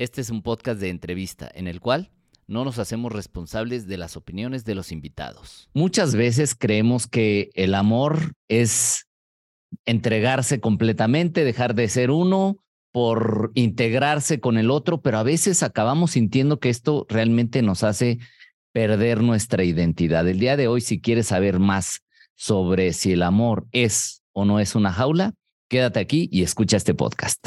Este es un podcast de entrevista en el cual no nos hacemos responsables de las opiniones de los invitados. Muchas veces creemos que el amor es entregarse completamente, dejar de ser uno por integrarse con el otro, pero a veces acabamos sintiendo que esto realmente nos hace perder nuestra identidad. El día de hoy, si quieres saber más sobre si el amor es o no es una jaula, quédate aquí y escucha este podcast.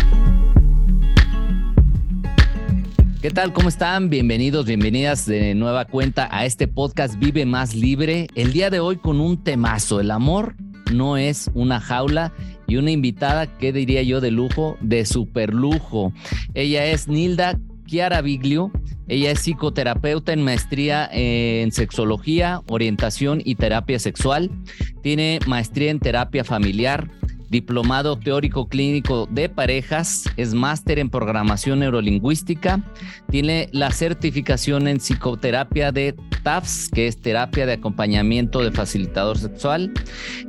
¿Qué tal? ¿Cómo están? Bienvenidos, bienvenidas de nueva cuenta a este podcast Vive Más Libre. El día de hoy con un temazo, el amor no es una jaula y una invitada, ¿qué diría yo de lujo? De super lujo. Ella es Nilda Chiara Biglio. Ella es psicoterapeuta en maestría en sexología, orientación y terapia sexual. Tiene maestría en terapia familiar, diplomado teórico clínico de parejas, es máster en programación neurolingüística, tiene la certificación en psicoterapia de TAFS, que es terapia de acompañamiento de facilitador sexual,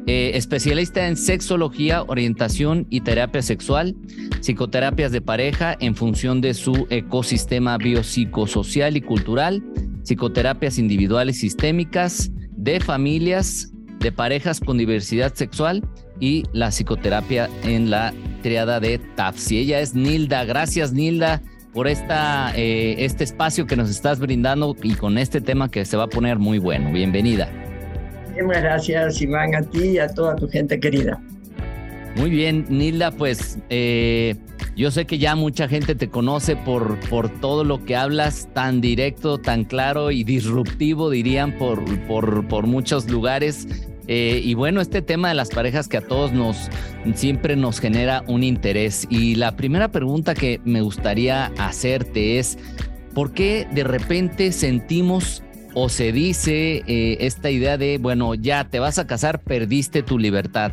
eh, especialista en sexología, orientación y terapia sexual, psicoterapias de pareja en función de su ecosistema biopsicosocial y cultural, psicoterapias individuales sistémicas, de familias, de parejas con diversidad sexual y la psicoterapia en la triada de TAFS. Y ella es Nilda. Gracias, Nilda, por esta, eh, este espacio que nos estás brindando y con este tema que se va a poner muy bueno. Bienvenida. Muchas gracias, Iván, a ti y a toda tu gente querida. Muy bien, Nilda, pues eh, yo sé que ya mucha gente te conoce por, por todo lo que hablas tan directo, tan claro y disruptivo, dirían, por, por, por muchos lugares. Eh, y bueno, este tema de las parejas que a todos nos siempre nos genera un interés. Y la primera pregunta que me gustaría hacerte es, ¿por qué de repente sentimos o se dice eh, esta idea de, bueno, ya te vas a casar, perdiste tu libertad?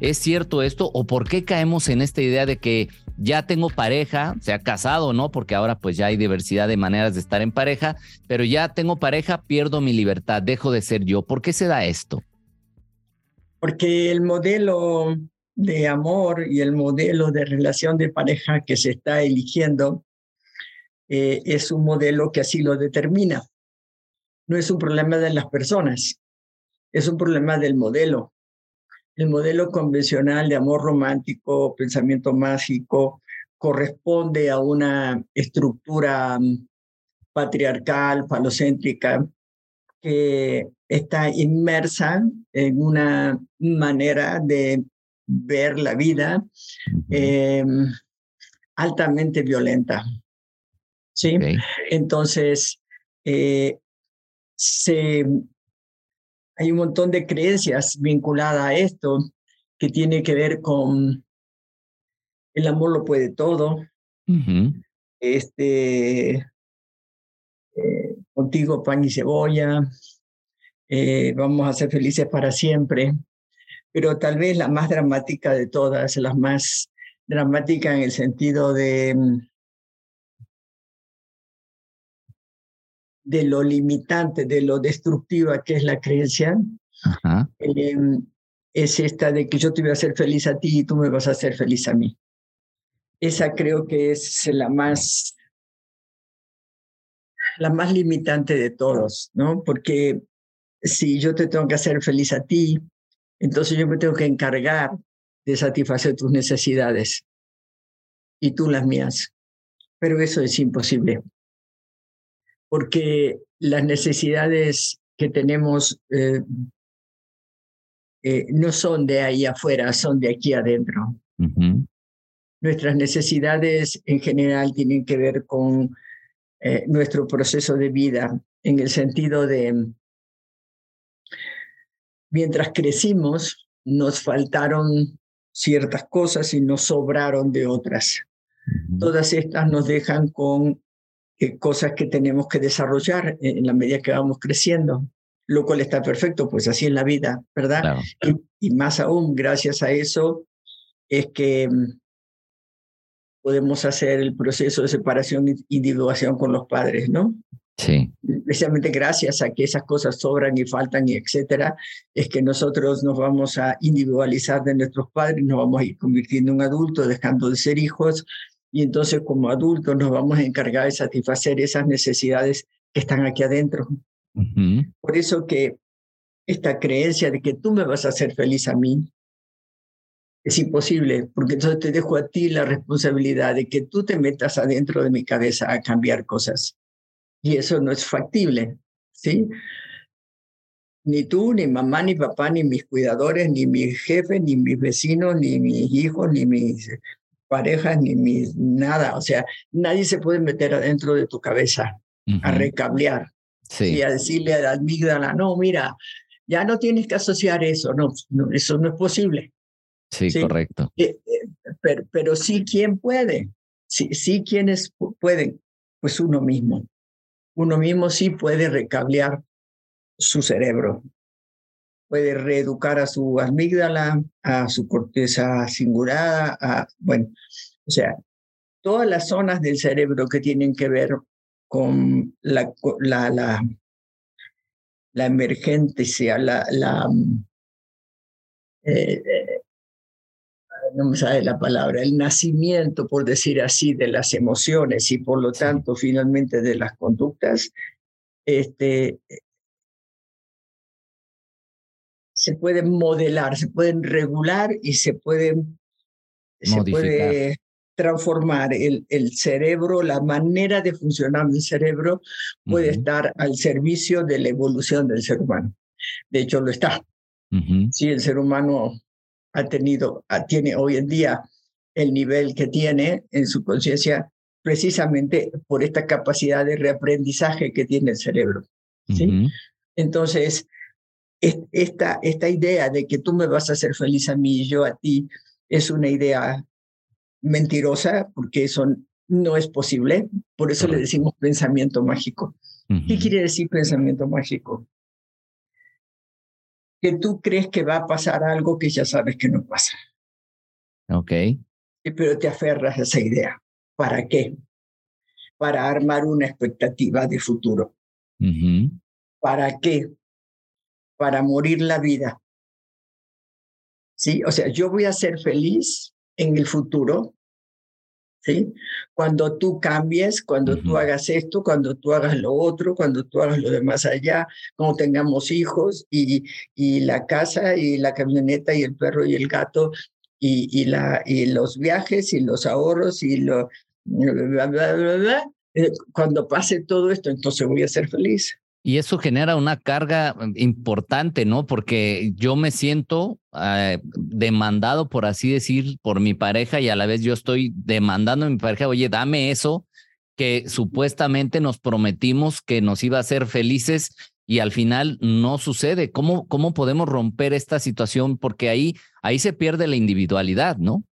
¿Es cierto esto? ¿O por qué caemos en esta idea de que ya tengo pareja, sea casado, ¿no? Porque ahora pues ya hay diversidad de maneras de estar en pareja, pero ya tengo pareja, pierdo mi libertad, dejo de ser yo. ¿Por qué se da esto? Porque el modelo de amor y el modelo de relación de pareja que se está eligiendo eh, es un modelo que así lo determina. No es un problema de las personas, es un problema del modelo. El modelo convencional de amor romántico, pensamiento mágico, corresponde a una estructura mm, patriarcal, falocéntrica, que está inmersa en una manera de ver la vida em, altamente violenta. ¿Sí? Entonces, eh, se, hay un montón de creencias vinculadas a esto que tiene que ver con el amor lo puede todo. Este, contigo pan y cebolla, eh, vamos a ser felices para siempre, pero tal vez la más dramática de todas, la más dramática en el sentido de, mm, de lo limitante, de lo destructiva que es la creencia, em, es esta de que yo te voy a hacer feliz a ti y tú me vas a hacer feliz a mí. Esa creo que es la más la más limitante de todos, ¿no? Porque si yo te tengo que hacer feliz a ti, entonces yo me tengo que encargar de satisfacer tus necesidades y tú las mías. Pero eso es imposible, porque las necesidades que tenemos eh, eh, no son de ahí afuera, son de aquí adentro. Nuestras necesidades en general tienen que ver con eh, nuestro proceso de vida en el sentido de, mientras crecimos, nos faltaron ciertas cosas y nos sobraron de otras. Todas estas nos dejan con eh, cosas que tenemos que desarrollar en la medida que vamos creciendo. lo cual está perfecto, pues así es la vida, ¿verdad? Y, más aún, gracias a eso, es que podemos hacer el proceso de separación e individuación con los padres, ¿no? Sí. Especialmente gracias a que esas cosas sobran y faltan y etcétera, es que nosotros nos vamos a individualizar de nuestros padres, nos vamos a ir convirtiendo en adultos, dejando de ser hijos, y entonces como adultos nos vamos a encargar de satisfacer esas necesidades que están aquí adentro. Por eso que esta creencia de que tú me vas a hacer feliz a mí es imposible, porque entonces te dejo a ti la responsabilidad de que tú te metas adentro de mi cabeza a cambiar cosas. Y eso no es factible, ¿sí? Ni tú, ni mamá, ni papá, ni mis cuidadores, ni mi jefe, ni mis vecinos, ni mis hijos, ni mis parejas, ni mis nada. O sea, nadie se puede meter adentro de tu cabeza a recablear y a decirle a la amígdala, no, mira, ya no tienes que asociar eso, no, eso no es posible. Sí, correcto. Eh, eh, pero, pero sí, ¿quién puede? Sí, sí, ¿quiénes pueden? Pues uno mismo uno mismo sí puede recablear su cerebro, puede reeducar a su amígdala, a su corteza cingulada, a, bueno, o sea, todas las zonas del cerebro que tienen que ver con la, la, la, la emergencia, la, la eh, no me sabe la palabra, el nacimiento, por decir así, de las emociones y por lo tanto finalmente de las conductas, este, se pueden modelar, se pueden regular y se pueden se puede transformar el, el cerebro, la manera de funcionar del cerebro puede estar al servicio de la evolución del ser humano. De hecho, lo está. Si el ser humano ha tenido, tiene hoy en día el nivel que tiene en su conciencia precisamente por esta capacidad de reaprendizaje que tiene el cerebro. ¿sí? Entonces, esta, esta idea de que tú me vas a hacer feliz a mí y yo a ti es una idea mentirosa porque eso no es posible. Por eso le decimos pensamiento mágico. ¿Qué quiere decir pensamiento mágico? Que tú crees que va a pasar algo que ya sabes que no pasa. Ok. Pero te aferras a esa idea. ¿Para qué? Para armar una expectativa de futuro. ¿Para qué? Para morir la vida. ¿Sí? O sea, yo voy a ser feliz en el futuro ¿sí? Cuando tú cambies, cuando tú hagas esto, cuando tú hagas lo otro, cuando tú hagas lo demás allá, cuando tengamos hijos y, y la casa y la camioneta y el perro y el gato y, y, la, y los viajes y los ahorros y lo... Eh, cuando pase todo esto, entonces voy a ser feliz. Y eso genera una carga mm, importante, ¿no? Porque yo me siento eh, demandado, por así decir, por mi pareja y a la vez yo estoy demandando a mi pareja, oye, dame eso que supuestamente nos prometimos que nos iba a hacer felices y al final no sucede. ¿Cómo, cómo podemos romper esta situación? Porque ahí, ahí se pierde la individualidad, ¿no?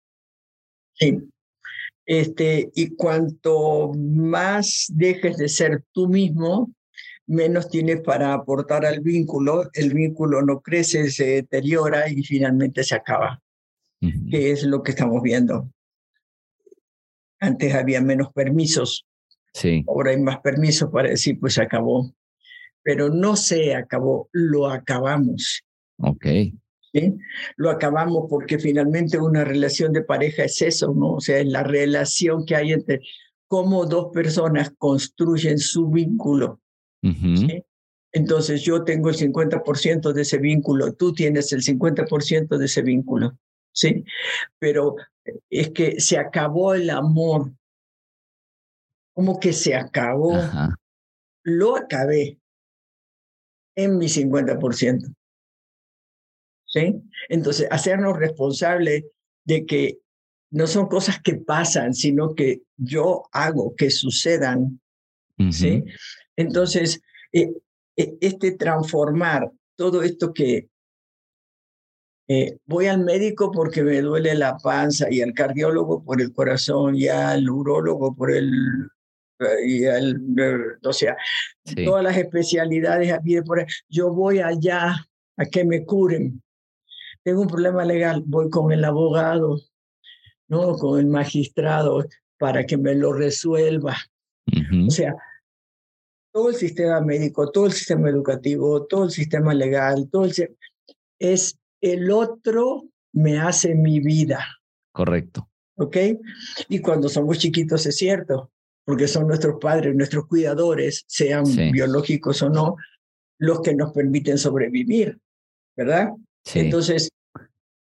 Sí. Este, y cuanto más dejes de ser tú mismo, menos tienes para aportar al vínculo, el vínculo no crece, se deteriora y finalmente se acaba, que es lo que estamos viendo. Antes había menos permisos, sí. ahora hay más permisos para decir, pues se acabó. Pero no se acabó, lo acabamos. Ok. ¿Sí? Lo acabamos porque finalmente una relación de pareja es eso, ¿no? O sea, es la relación que hay entre cómo dos personas construyen su vínculo entonces yo tengo el 50% de ese vínculo, tú tienes el 50% de ese vínculo, ¿sí? Pero es que se acabó el amor. ¿Cómo que se acabó? Lo acabé en mi 50%. ¿Sí? Entonces, hacernos responsables de que no son cosas que pasan, sino que yo hago que sucedan. ¿Sí? Entonces, eh, eh, este transformar todo esto que eh, voy al médico porque me duele la panza y al cardiólogo por el corazón y al urólogo por el y el, o sea, todas las especialidades por Yo voy allá a que me curen. Tengo un problema legal, voy con el abogado, no, con el magistrado para que me lo resuelva. O sea, todo el sistema médico, todo el sistema educativo, todo el sistema legal, todo el es el otro me hace mi vida. Correcto. ¿Ok? Y cuando somos chiquitos es cierto, porque son nuestros padres, nuestros cuidadores, sean biológicos o no, los que nos permiten sobrevivir, ¿verdad? Entonces,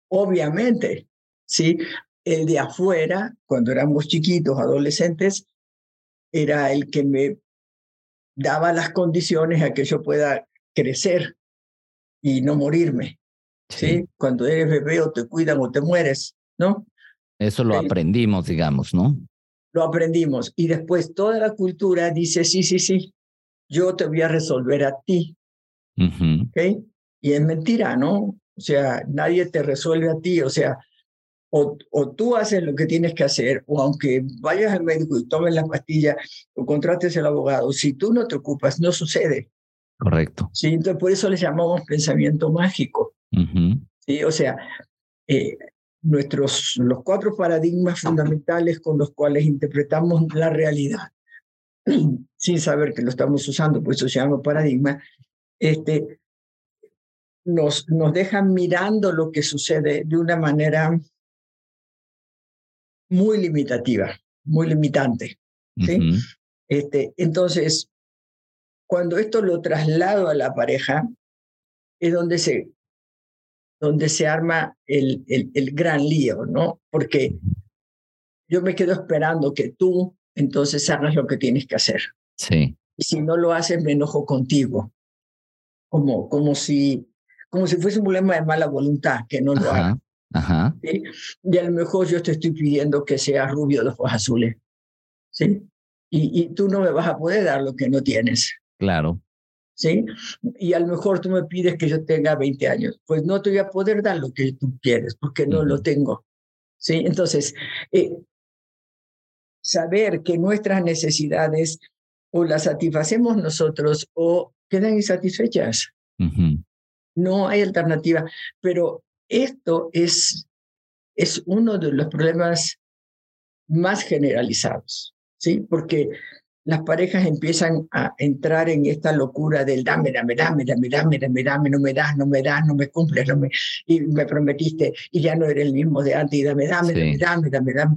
obviamente, ¿sí? El de afuera, cuando éramos chiquitos, adolescentes, era el que me daba las condiciones a que yo pueda crecer y no morirme. ¿sí? Cuando eres bebé o te cuidan o te mueres, ¿no? Eso lo aprendimos, digamos, ¿no? Lo aprendimos. Y después toda la cultura dice, sí, sí, sí, yo te voy a resolver a ti. Y es mentira, ¿no? O sea, nadie te resuelve a ti. O sea, o, o, tú haces lo que tienes que hacer, o aunque vayas al médico y tomes las pastillas o contrates al abogado, si tú no te ocupas, no sucede. Correcto. Sí, entonces por eso le llamamos pensamiento mágico. ¿sí? O sea, eh, nuestros, los cuatro paradigmas fundamentales con los cuales interpretamos la realidad, sin saber que lo estamos usando, pues eso se llama paradigma, este, nos, nos dejan mirando lo que sucede de una manera muy limitativa, muy limitante. ¿sí? este, entonces, cuando esto lo traslado a la pareja, es donde se donde se arma el, el, gran lío, ¿no? Porque yo me quedo esperando que tú entonces hagas lo que tienes que hacer. Sí. Y si no lo haces, me enojo contigo. Como, como, si, como si fuese un problema de mala voluntad, que no lo haga. Ajá. Y a lo mejor yo te estoy pidiendo que seas rubio de ojos azules. ¿Sí? Y, y tú no me vas a poder dar lo que no tienes. Claro. ¿sí? Y a lo mejor tú me pides que yo tenga 20 años, pues no te voy a poder dar lo que tú quieres porque no lo tengo, ¿sí? Entonces, eh, saber que nuestras necesidades o las satisfacemos nosotros o quedan insatisfechas. No hay alternativa, pero esto es, es uno de los problemas más generalizados, ¿sí? Porque las parejas empiezan a entrar en esta locura del dame, dame, dame, dame, dame, dame, dame, no me das, no me das, no me cumples, no me, y me prometiste y ya no eres el mismo de antes y dame, dame, dame, dame, dame, dame.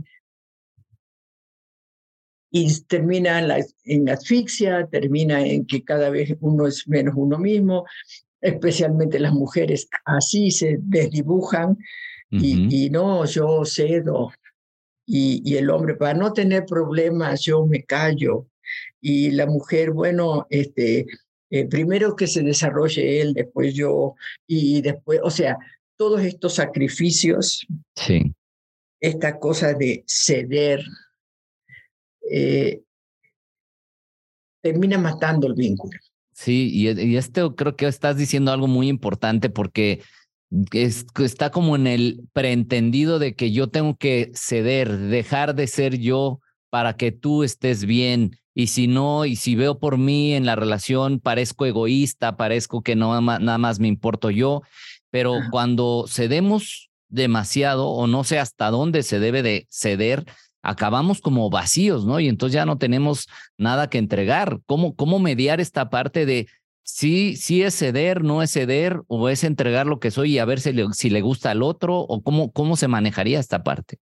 Y termina en, la, en asfixia, termina en que cada vez uno es menos uno mismo, especialmente las mujeres así se desdibujan y, y no, yo cedo, y, y, el hombre, para no tener problemas, yo me callo y la mujer, bueno, este, eh, primero que se desarrolle él, después yo, y después, o sea, todos estos sacrificios, sí. esta cosa de ceder, eh, termina matando el vínculo. Sí, y, y esto creo que estás diciendo algo muy importante porque es, está como en el preentendido de que yo tengo que ceder, dejar de ser yo para que tú estés bien. Y si no, y si veo por mí en la relación, parezco egoísta, parezco que no nada más me importo yo. Pero cuando cedemos demasiado o no sé hasta dónde se debe de ceder, acabamos como vacíos, ¿no? Y entonces ya no tenemos nada que entregar. ¿Cómo, cómo mediar esta parte de sí, sí es ceder, no es ceder, o es entregar lo que soy y a ver si le, si le gusta al otro, o cómo, cómo se manejaría esta parte?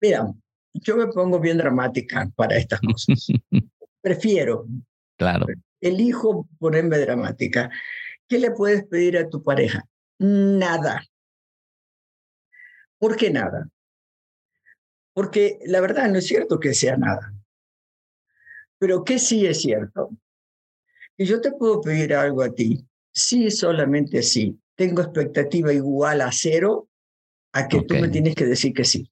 Mira, yo me pongo bien dramática para estas cosas. Prefiero. Claro. Elijo ponerme dramática. ¿Qué le puedes pedir a tu pareja? Nada. ¿Por qué nada? Porque la verdad no es cierto que sea nada. Pero ¿qué sí es cierto? Y yo te puedo pedir algo a ti. Sí, solamente sí. Tengo expectativa igual a cero a que tú me tienes que decir que sí.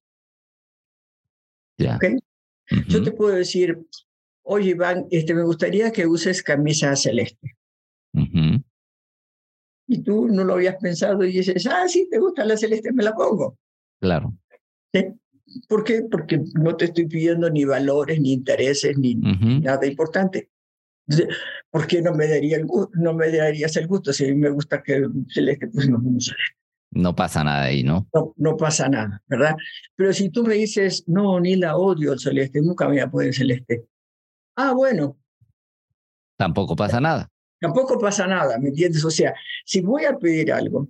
Yo te puedo decir, oye Iván, este, me gustaría que uses camisa celeste. Y tú no lo habías pensado y dices, ah, sí, te gusta la celeste, me la pongo. Claro. ¿Sí? ¿Por qué? Porque no te estoy pidiendo ni valores, ni intereses, ni nada importante. ¿Por qué no me, daría el, no me darías el gusto si a mí me gusta que celeste? Pues no, no pasa nada ahí, ¿no? ¿no? No pasa nada, ¿verdad? Pero si tú me dices, no, ni la odio el celeste, nunca me voy a poner celeste. Ah, bueno. Tampoco pasa nada. Tampoco pasa nada, ¿me entiendes? O sea, si voy a pedir algo,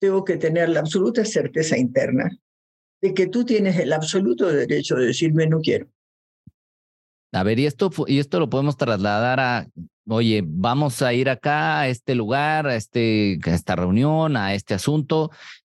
tengo que tener la absoluta certeza interna de que tú tienes el absoluto derecho de decirme no quiero. A ver, y esto, y esto lo podemos trasladar a, oye, vamos a ir acá a este lugar, a, este, a esta reunión, a este asunto,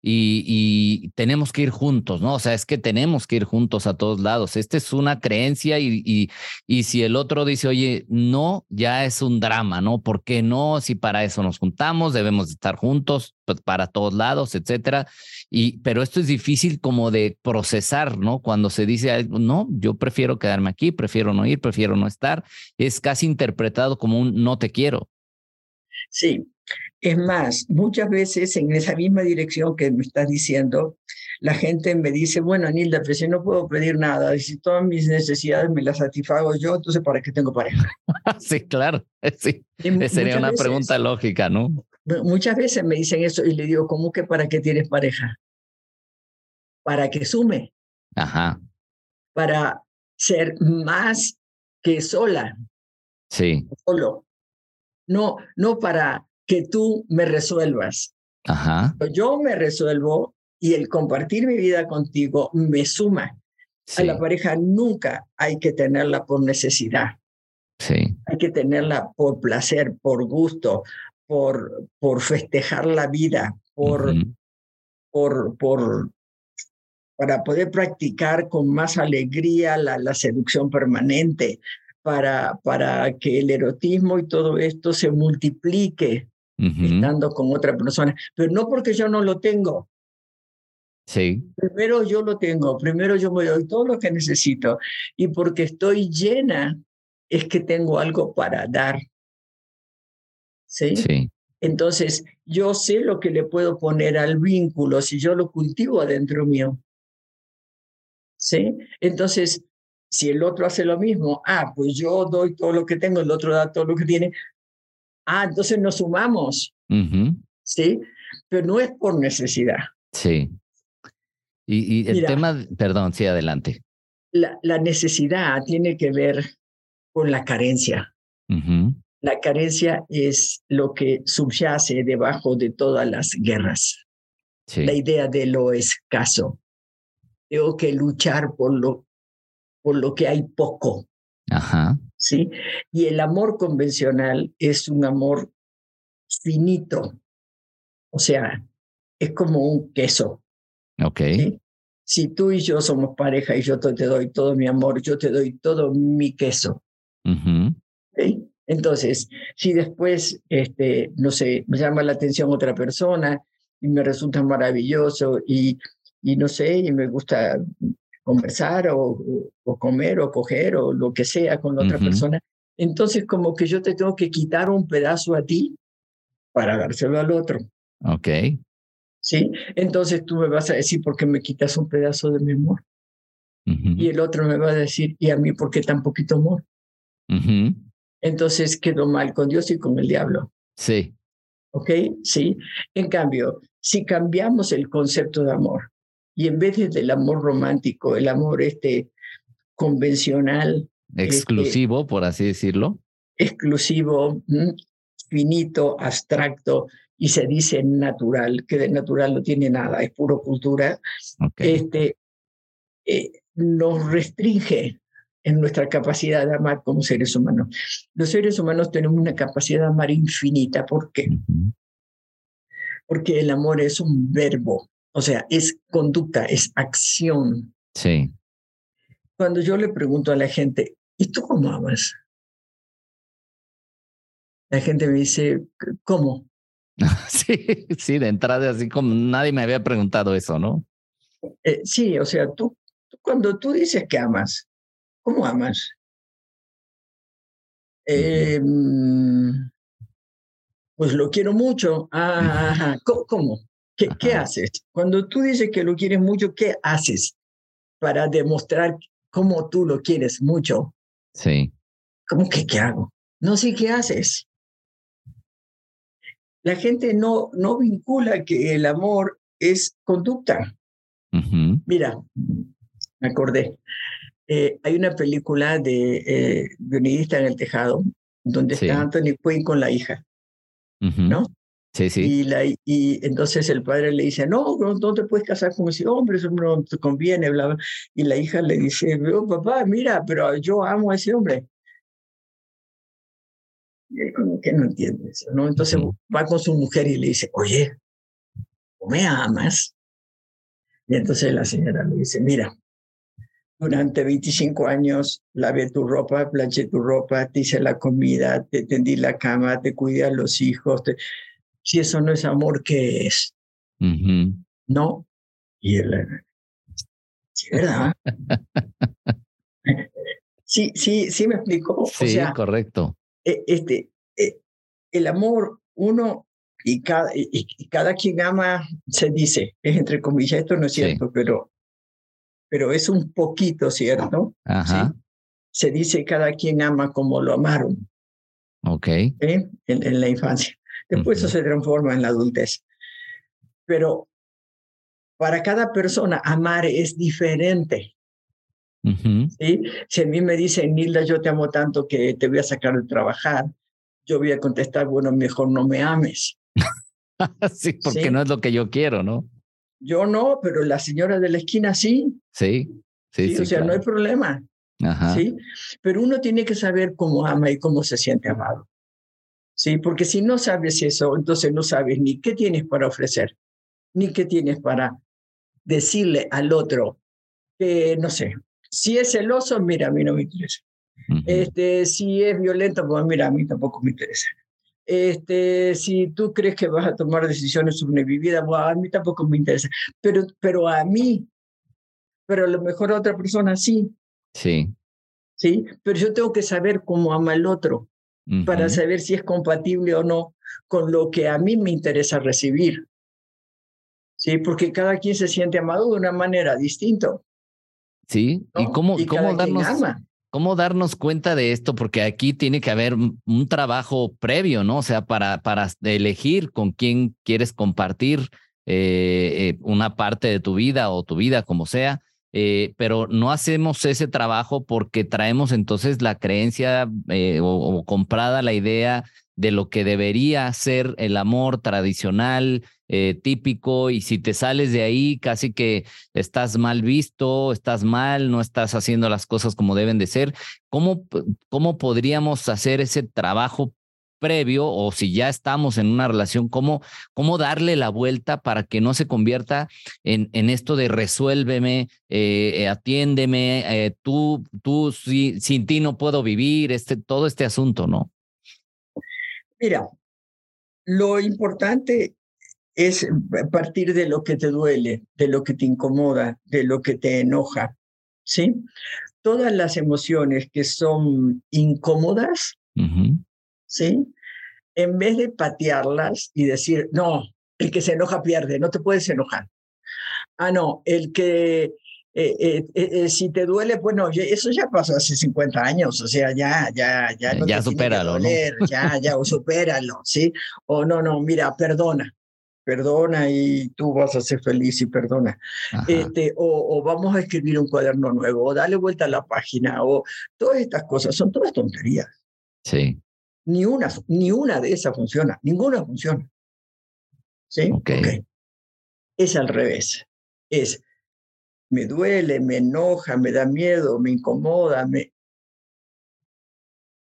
y, tenemos que ir juntos, ¿no? O sea, es que tenemos que ir juntos a todos lados. Esta es una creencia y, y, y, si el otro dice, oye, no, ya es un drama, ¿no? ¿Por qué no? Si para eso nos juntamos, debemos estar juntos pues, para todos lados, etcétera. Y, pero esto es difícil como de procesar, ¿no? Cuando se dice, no, yo prefiero quedarme aquí, prefiero no ir, prefiero no estar, es casi interpretado como un no te quiero. Sí, es más, muchas veces en esa misma dirección que me estás diciendo, la gente me dice, bueno, Anilda, pero si no puedo pedir nada, y si todas mis necesidades me las satisfago yo, entonces ¿para qué tengo pareja? sí, claro, sí. Sería una pregunta lógica, ¿no? Muchas veces me dicen eso y le digo, ¿cómo que para qué tienes pareja? Para que sume. Ajá. Para ser más que sola. Sí. Solo. No, no para que tú me resuelvas. Ajá. Yo me resuelvo y el compartir mi vida contigo me suma. A la pareja nunca hay que tenerla por necesidad. Sí. Hay que tenerla por placer, por gusto, por, por festejar la vida, por, por, por, para poder practicar con más alegría la, la seducción permanente, para, para que el erotismo y todo esto se multiplique estando con otra persona, pero no porque yo no lo tengo. Sí. Primero yo lo tengo, primero yo me doy todo lo que necesito y porque estoy llena es que tengo algo para dar. ¿Sí? Sí. Entonces, yo sé lo que le puedo poner al vínculo si yo lo cultivo adentro mío. ¿Sí? Entonces, si el otro hace lo mismo, ah, pues yo doy todo lo que tengo, el otro da todo lo que tiene, Ah, entonces nos sumamos. ¿Sí? Pero no es por necesidad. Sí. Y, el tema, perdón, sí, adelante. La, la, necesidad tiene que ver con la carencia. La carencia es lo que subyace debajo de todas las guerras. La idea de lo escaso. Tengo que luchar por lo, por lo que hay poco. Ajá. ¿sí? Y el amor convencional es un amor finito, o sea, es como un queso. Ok. Si tú y yo somos pareja y yo te, doy todo mi amor, yo te doy todo mi queso. Entonces, si después, este, no sé, me llama la atención otra persona y me resulta maravilloso y, y no sé, y me gusta conversar o, o, comer o coger o lo que sea con la otra persona. Entonces, como que yo te tengo que quitar un pedazo a ti para dárselo al otro. Ok. ¿Sí? Entonces tú me vas a decir, ¿por qué me quitas un pedazo de mi amor? Y el otro me va a decir, ¿y a mí por qué tan poquito amor? Entonces quedo mal con Dios y con el diablo. Sí. ¿Ok? Sí. En cambio, si cambiamos el concepto de amor y en vez del amor romántico, el amor este convencional. Este exclusivo, por así decirlo. Exclusivo, finito, abstracto, y se dice natural, que de natural no tiene nada, es puro cultura, este, eh, nos restringe en nuestra capacidad de amar como seres humanos. Los seres humanos tenemos una capacidad de amar infinita. ¿Por qué? Porque el amor es un verbo, o sea, es conducta, es acción. Sí. Cuando yo le pregunto a la gente, ¿y tú cómo amas? La gente me dice, ¿cómo? Sí, sí, de entrada, así como nadie me había preguntado eso, ¿no? Eh, sí, o sea, tú, cuando tú dices que amas, ¿cómo amas? Em, pues lo quiero mucho. Ah, ¿cómo? ¿Qué, ¿Qué, haces? Cuando tú dices que lo quieres mucho, ¿qué haces para demostrar cómo tú lo quieres mucho. Sí. ¿Cómo que qué hago? No sé qué haces. La gente no, no vincula que el amor es conducta. Mira, me acordé. Eh, hay una película de eh, en el Tejado, donde está Anthony Quinn con la hija, ¿no? Sí, sí. Y, la, y entonces el padre le dice, no, no te puedes casar con ese hombre, eso no te conviene, bla, bla. Y la hija le dice, oh, papá, mira, pero yo amo a ese hombre. Y él como que no entiende eso, ¿no? Entonces va con su mujer y le dice, oye, ¿me amas? Y entonces la señora le dice, mira, durante 25 años lavé tu ropa, planché tu ropa, te hice la comida, te tendí la cama, te cuidé a los hijos, te si eso no es amor, ¿qué es? ¿No? Y él, sí, ¿verdad? sí, sí, sí me explicó. Sí, correcto. E, este, e, el amor, uno y cada, y, cada quien ama, se dice, es entre comillas, esto no es cierto, pero, pero es un poquito cierto. Ajá. Se dice cada quien ama como lo amaron. Ok. En, en, la infancia. Después eso se transforma en la adultez. Pero para cada persona amar es diferente. ¿sí? Si a mí me dicen, Nilda, yo te amo tanto que te voy a sacar de trabajar, yo voy a contestar, bueno, mejor no me ames. sí, porque no es lo que yo quiero, ¿no? Yo no, pero la señora de la esquina sí. Sí, sí, sí. o sea, no hay problema. Ajá. ¿sí? Pero uno tiene que saber cómo ama y cómo se siente amado. ¿Sí? Porque si no sabes eso, entonces no sabes ni qué tienes para ofrecer, ni qué tienes para decirle al otro que, no sé, si es celoso, mira, a mí no me interesa. este, si es violento, pues mira, a mí tampoco me interesa. Este, si tú crees que vas a tomar decisiones sobre mi vida, pues a mí tampoco me interesa. Pero, pero a mí, pero a lo mejor a otra persona sí. Sí. Sí, pero yo tengo que saber cómo ama el otro para saber si es compatible o no con lo que a mí me interesa recibir. Sí, porque cada quien se siente amado de una manera distinta. Sí, y cómo, cómo darnos cómo darnos cuenta de esto, porque aquí tiene que haber un trabajo previo, ¿no? O sea, para, para elegir con quién quieres compartir eh, eh, una parte de tu vida o tu vida, como sea. Eh, pero no hacemos ese trabajo porque traemos entonces la creencia eh, o, comprada la idea de lo que debería ser el amor tradicional, eh, típico, y si te sales de ahí, casi que estás mal visto, estás mal, no estás haciendo las cosas como deben de ser. ¿Cómo, cómo podríamos hacer ese trabajo previo o si ya estamos en una relación, cómo, cómo darle la vuelta para que no se convierta en, en esto de resuélveme, eh, eh, atiéndeme, eh, tú, tú sin ti no puedo vivir, este, todo este asunto, ¿no? Mira, lo importante es partir de lo que te duele, de lo que te incomoda, de lo que te enoja, ¿sí? Todas las emociones que son incómodas, ¿sí? En vez de patearlas y decir, no, el que se enoja pierde, no te puedes enojar. Ah, no, el que eh, eh, eh, si te duele, bueno, eso ya pasó hace 50 años, o sea, ya, ya, ya no ya supéralo, ya, ya, o supéralo, ¿sí? O no, no, mira, perdona, perdona y tú vas a ser feliz y perdona. Este, o, o, vamos a escribir un cuaderno nuevo, o dale vuelta a la página, o todas estas cosas, son todas tonterías. Sí. Ni una, ni una de esas funciona, ninguna funciona. ¿Sí? Okay. Es al revés. Es, me duele, me enoja, me da miedo, me incomoda, me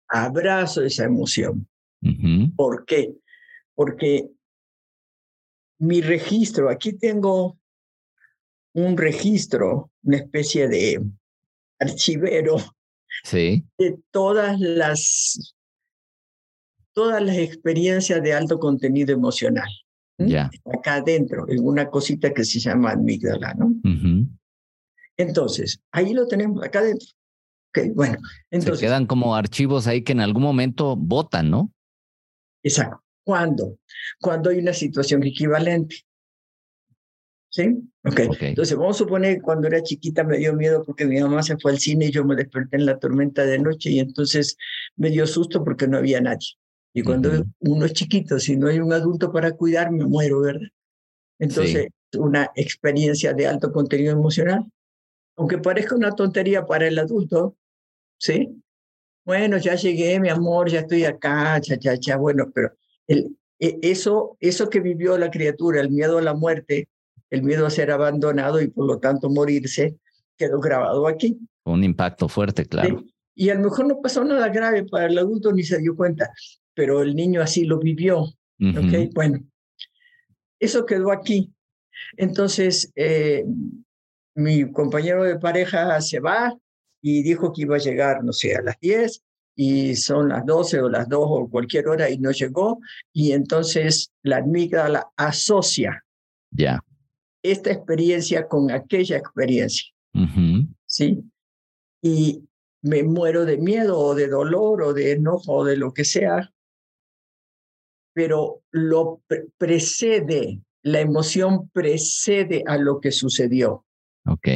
abrazo esa emoción. ¿Por qué? Porque mi registro, aquí tengo un registro, una especie de archivero sí. de todas las todas las experiencias de alto contenido emocional. Ya. Acá adentro, en una cosita que se llama amígdala, ¿no? Entonces, ahí lo tenemos, acá adentro. Okay, bueno, entonces. Se quedan como archivos ahí que en algún momento votan, ¿no? Exacto. ¿Cuándo? Cuando hay una situación equivalente. ¿Sí? Okay. ok. Entonces, vamos a suponer que cuando era chiquita me dio miedo porque mi mamá se fue al cine y yo me desperté en la tormenta de noche y entonces me dio susto porque no había nadie. Y cuando uno es chiquito, si no hay un adulto para cuidar, me muero, ¿verdad? Entonces, una experiencia de alto contenido emocional. Aunque parezca una tontería para el adulto, ¿sí? Bueno, ya llegué, mi amor, ya estoy acá, cha, cha, cha. Bueno, pero el, e, eso, eso que vivió la criatura, el miedo a la muerte, el miedo a ser abandonado y por lo tanto morirse, quedó grabado aquí. Un impacto fuerte, claro. Y a lo mejor no pasó nada grave para el adulto ni se dio cuenta, pero el niño así lo vivió. Bueno, eso quedó aquí. Entonces, eh, mi compañero de pareja se va y dijo que iba a llegar, no sé, a las 10 y son las 12 o las 2 o cualquier hora y no llegó. Y entonces la amígdala asocia ya esta experiencia con aquella experiencia. ¿Sí? Y me muero de miedo o de dolor o de enojo o de lo que sea, pero lo precede, la emoción precede a lo que sucedió. Ok.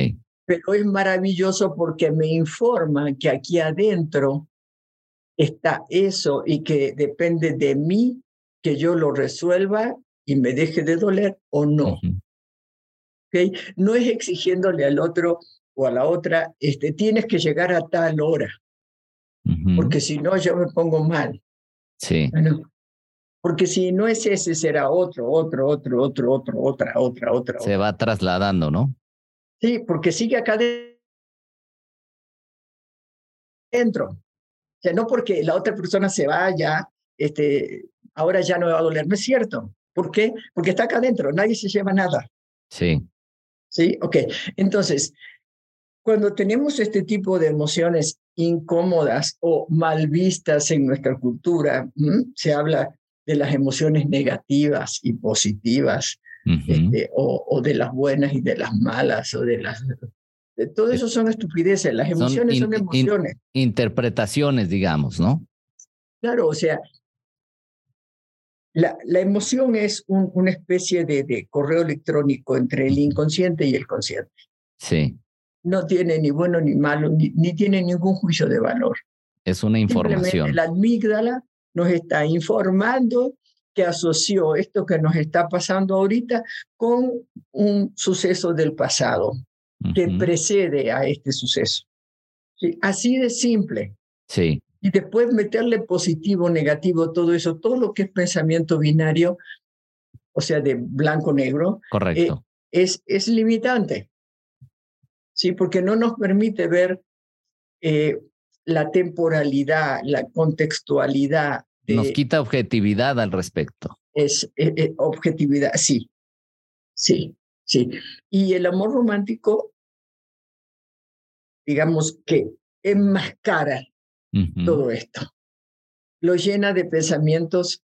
Pero es maravilloso porque me informa que aquí adentro está eso y que depende de mí que yo lo resuelva y me deje de doler o no. ¿Okay? No es exigiéndole al otro o a la otra, este, tienes que llegar a tal hora, porque si no yo me pongo mal. Sí. Porque si no es ese, será otro, otro, otro, otro, otro, otra, otra, otra. Se va trasladando, ¿no? Sí, porque sigue acá dentro. O sea, no porque la otra persona se vaya, este, ahora ya no me va a doler. No es cierto. ¿Por qué? Porque está acá adentro, nadie se lleva nada. Sí. Sí, ok. Entonces, cuando tenemos este tipo de emociones incómodas o mal vistas en nuestra cultura, se habla de las emociones negativas y positivas, este, o, o, de las buenas y de las malas, o de las todo eso son estupideces, las emociones son, emociones. interpretaciones, digamos, ¿no? Claro, o sea, la, la emoción es una especie de, de, correo electrónico entre el inconsciente y el consciente. Sí. No tiene ni bueno ni malo, ni, ni tiene ningún juicio de valor. Es una información. La amígdala nos está informando que asoció esto que nos está pasando ahorita con un suceso del pasado que precede a este suceso. ¿Sí? Así de simple. Sí. Y después meterle positivo, negativo, todo eso, todo lo que es pensamiento binario, o sea, de blanco-negro, Correcto. Eh, es, es limitante. Sí, porque no nos permite ver eh, la temporalidad, la contextualidad. nos quita objetividad al respecto. Es eh, objetividad, sí. Sí. Sí, y el amor romántico, digamos que enmascara todo esto, lo llena de pensamientos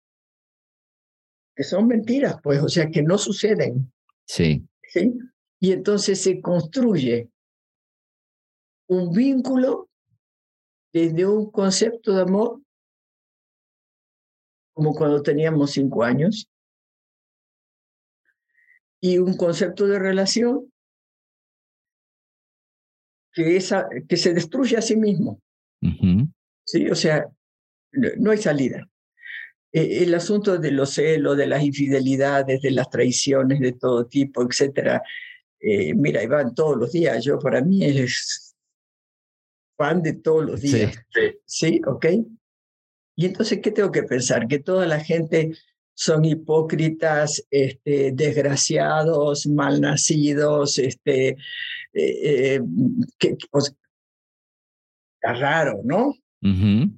que son mentiras, pues, o sea, que no suceden. Sí. ¿sí? Y entonces se construye un vínculo desde un concepto de amor, como cuando teníamos cinco años, y un concepto de relación que, esa, que se destruye a sí mismo. ¿Sí? O sea, no hay salida. E, el asunto de los celos, de las infidelidades, de las traiciones de todo tipo, etcétera, eh, mira, van todos los días. Yo, para mí, es fan de todos los días. Sí. ¿Sí? ¿Ok? Y entonces, ¿qué tengo que pensar? Que toda la gente son hipócritas, este, desgraciados, malnacidos, este, eh, eh, que, está raro, ¿no? ¿no?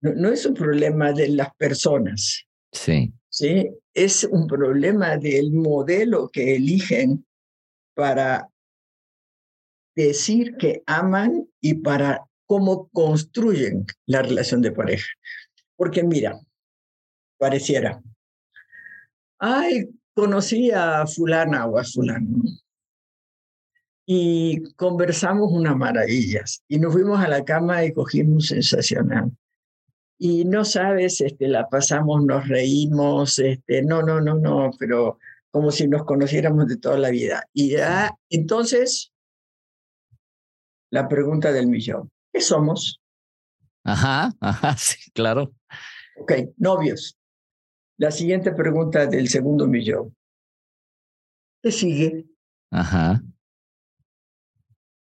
¿no? es un problema de las personas. Sí. Sí, es un problema del modelo que eligen para decir que aman y para cómo construyen la relación de pareja. Porque mira, pareciera. Ay, conocí a fulana o a fulano. Y conversamos unas maravillas. Y nos fuimos a la cama y cogimos sensacional. Y no sabes, este, la pasamos, nos reímos, este, no, no, no, no, pero como si nos conociéramos de toda la vida. Y ya, entonces, la pregunta del millón, ¿qué somos? Ajá, ajá, sí, claro. Ok, novios. La siguiente pregunta del segundo millón. ¿Qué sigue? Ajá.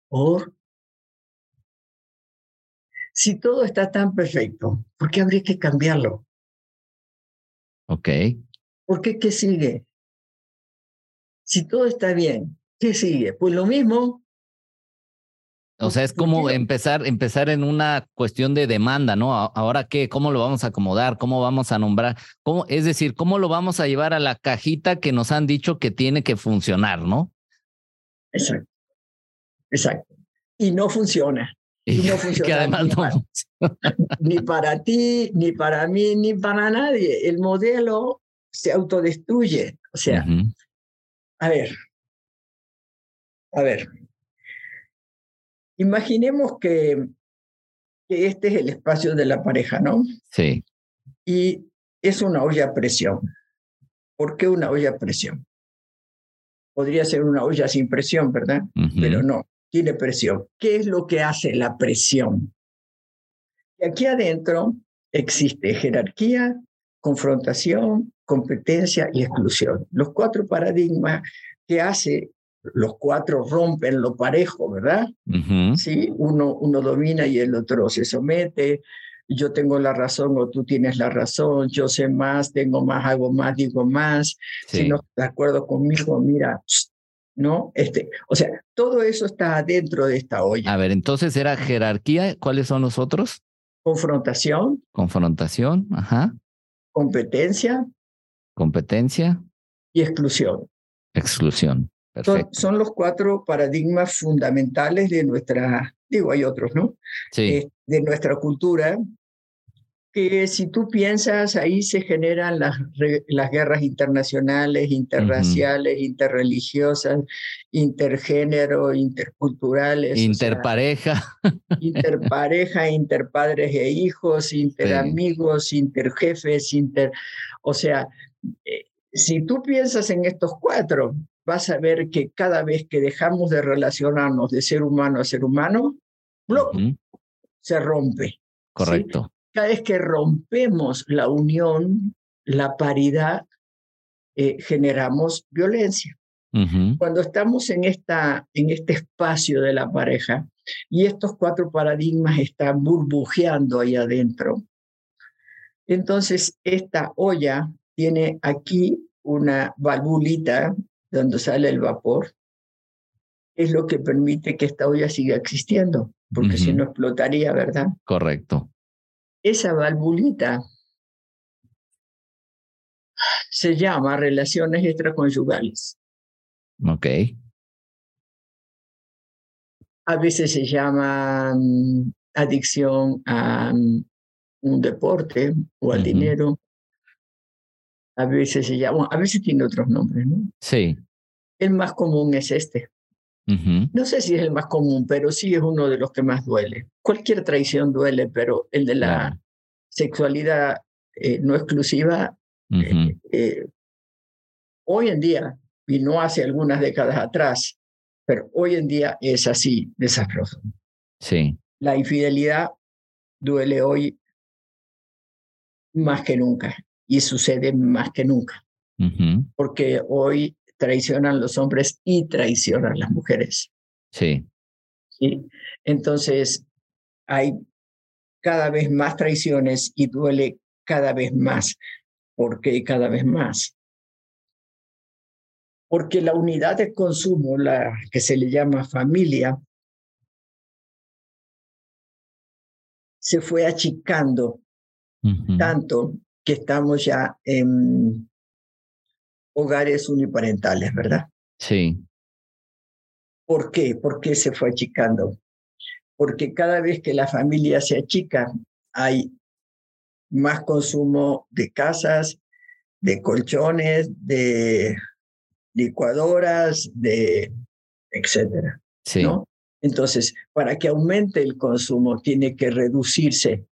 Por. Si todo está tan perfecto, ¿por qué habría que cambiarlo? Ok. ¿Por qué qué sigue? Si todo está bien, ¿qué sigue? Pues lo mismo. O sea, es como empezar, empezar en una cuestión de demanda, ¿no? Ahora qué, cómo lo vamos a acomodar, cómo vamos a nombrar, cómo, es decir, cómo lo vamos a llevar a la cajita que nos han dicho que tiene que funcionar, ¿no? Exacto. Exacto. Y no funciona. Y, no funciona. Que además ni, no. para, ni para ti, ni para mí, ni para nadie. El modelo se autodestruye. O sea, a ver, a ver, imaginemos que, que este es el espacio de la pareja, ¿no? Sí. Y es una olla a presión. ¿Por qué una olla a presión? Podría ser una olla sin presión, ¿verdad? Pero no, tiene presión. ¿Qué es lo que hace la presión? Y aquí adentro existe jerarquía, confrontación, competencia y exclusión. Los cuatro paradigmas que hace, los cuatro rompen lo parejo, ¿verdad? Sí, uno, uno domina y el otro se somete. Yo tengo la razón o tú tienes la razón. Yo sé más, tengo más, hago más, digo más. Si no estás de acuerdo conmigo, mira, ¿no? Este, o sea, todo eso está dentro de esta olla. A ver, entonces era jerarquía. ¿Cuáles son los otros? Confrontación, Confrontación, ajá. competencia Competencia, y exclusión. exclusión. Son, son los cuatro paradigmas fundamentales de nuestra, digo, hay otros, ¿no? Sí. Eh, de nuestra cultura, que si tú piensas, ahí se generan las, las guerras internacionales, interraciales, interreligiosas, intergénero, interculturales. o sea, Interpareja. interpareja, interpadres e hijos, interamigos, interjefes, inter... O sea, eh, si tú piensas en estos cuatro, vas a ver que cada vez que dejamos de relacionarnos de ser humano a ser humano, se rompe. Correcto. Cada vez que rompemos la unión, la paridad, eh, generamos violencia. Cuando estamos en, esta, en este espacio de la pareja y estos cuatro paradigmas están burbujeando ahí adentro, entonces esta olla tiene aquí una valvulita donde sale el vapor, es lo que permite que esta olla siga existiendo, porque si no explotaría, ¿verdad? Correcto. Esa valvulita se llama relaciones extraconyugales. Ok. A veces se llama mm, adicción a mm, un deporte o al dinero. A veces se llama, a veces tiene otros nombres, ¿no? Sí. El más común es este. No sé si es el más común, pero sí es uno de los que más duele. Cualquier traición duele, pero el de la sexualidad eh, no exclusiva, eh, eh, hoy en día, y no hace algunas décadas atrás, pero hoy en día es así, desastroso. Sí. La infidelidad duele hoy más que nunca y sucede más que nunca, porque hoy traicionan los hombres y traicionan las mujeres. Sí. ¿sí? Entonces, hay cada vez más traiciones y duele cada vez más. ¿Por qué cada vez más? Porque la unidad de consumo, la que se le llama familia, se fue achicando tanto que estamos ya en hogares uniparentales, ¿verdad? Sí. ¿Por qué? ¿Por qué se fue achicando? Porque cada vez que la familia se achica, hay más consumo de casas, de colchones, de licuadoras, de etcétera, Sí. ¿no? Entonces, para que aumente el consumo, tiene que reducirse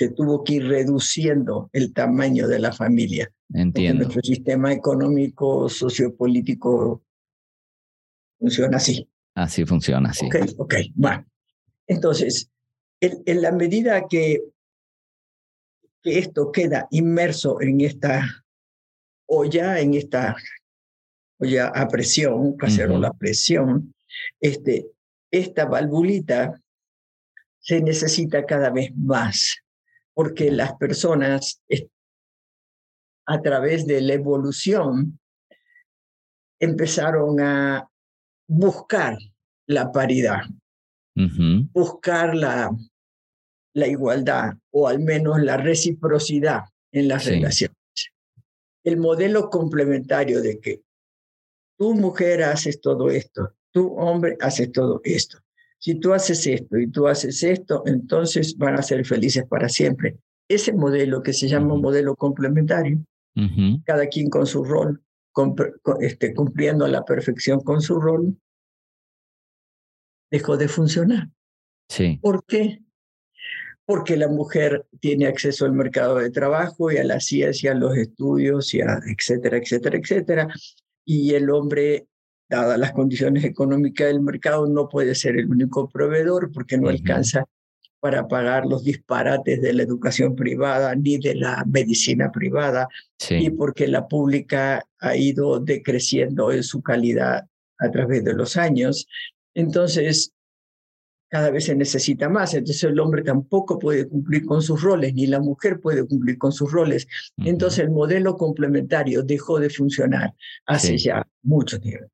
se tuvo que ir reduciendo el tamaño de la familia. Entiendo. Nuestro sistema económico, sociopolítico funciona así. Así funciona, sí. Ok, ok, va. Entonces, en, la medida que, que esto queda inmerso en esta olla, en esta olla a presión, cacerola a presión, este, esta valvulita se necesita cada vez más, porque las personas a través de la evolución empezaron a buscar la paridad, buscar la, la igualdad o al menos la reciprocidad en las relaciones. El modelo complementario de que tú mujer haces todo esto, tú hombre haces todo esto. Si tú haces esto y tú haces esto, entonces van a ser felices para siempre. Ese modelo que se llama modelo complementario, cada quien con su rol, este, cumpliendo a la perfección con su rol, dejó de funcionar. Sí. ¿Por qué? Porque la mujer tiene acceso al mercado de trabajo y a la ciencia, a los estudios, y a etcétera, etcétera, etcétera. Y el hombre, dadas las condiciones económicas del mercado, no puede ser el único proveedor porque no alcanza para pagar los disparates de la educación privada ni de la medicina privada y porque la pública ha ido decreciendo en su calidad a través de los años. Entonces, cada vez se necesita más, entonces el hombre tampoco puede cumplir con sus roles, ni la mujer puede cumplir con sus roles. Entonces el modelo complementario dejó de funcionar hace ya mucho tiempo,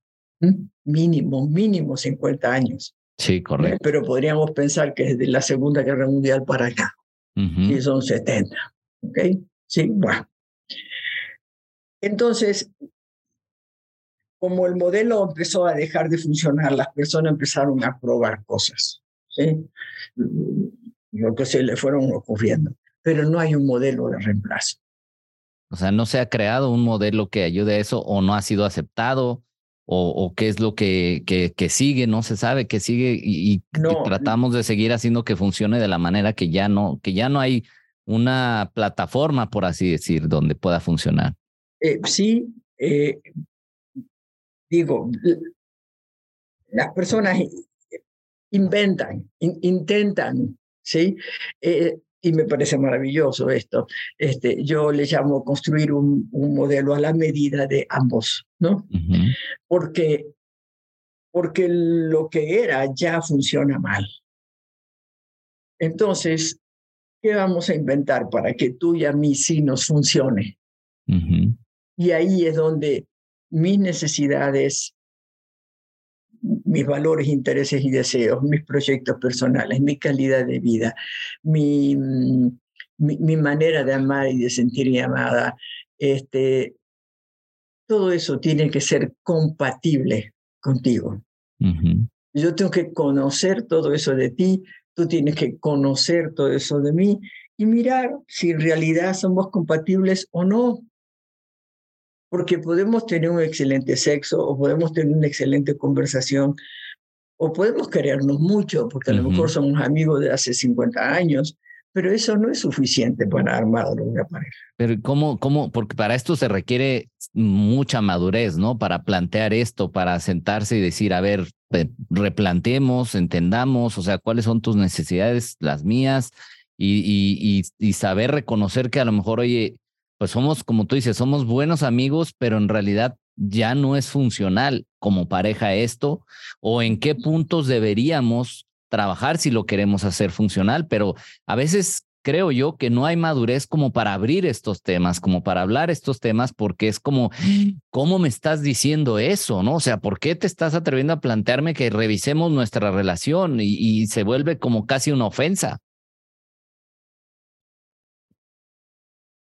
mínimo, mínimo 50 años. Sí, correcto. Pero podríamos pensar que desde la Segunda Guerra Mundial para acá, y son 70. ¿Ok? Sí, bueno. Entonces, como el modelo empezó a dejar de funcionar, las personas empezaron a probar cosas. ¿sí? Lo que se le fueron ocurriendo. Pero no hay un modelo de reemplazo. O sea, no se ha creado un modelo que ayude a eso o no ha sido aceptado o, qué es lo que, que, sigue, no se sabe qué sigue y, tratamos de seguir haciendo que funcione de la manera que ya no, que ya no hay una plataforma, por así decir, donde pueda funcionar. Eh, sí, eh, digo, las personas inventan, intentan, ¿sí? Eh, y me parece maravilloso esto. Este, yo le llamo construir un, un modelo a la medida de ambos, ¿no? Porque porque lo que era ya funciona mal. Entonces, ¿qué vamos a inventar para que tú y a mí sí nos funcione? Y ahí es donde mis necesidades, mis valores, intereses y deseos, mis proyectos personales, mi calidad de vida, mi, mi, manera de amar y de sentirme amada, este, todo eso tiene que ser compatible contigo. Yo tengo que conocer todo eso de ti, tú tienes que conocer todo eso de mí y mirar si en realidad somos compatibles o no porque podemos tener un excelente sexo o podemos tener una excelente conversación o podemos querernos mucho porque a lo mejor somos amigos de hace 50 años, pero eso no es suficiente para armar una pareja. Pero ¿cómo, cómo? Porque para esto se requiere mucha madurez, ¿no? Para plantear esto, para sentarse y decir, a ver, replanteemos, entendamos, o sea, cuáles son tus necesidades, las mías, y, y, y, y saber reconocer que a lo mejor, oye, pues somos, como tú dices, somos buenos amigos, pero en realidad ya no es funcional como pareja esto, o en qué puntos deberíamos trabajar si lo queremos hacer funcional, pero a veces creo yo que no hay madurez como para abrir estos temas, como para hablar estos temas, porque es como, ¿cómo me estás diciendo eso? ¿No? O sea, ¿por qué te estás atreviendo a plantearme que revisemos nuestra relación y, y se vuelve como casi una ofensa?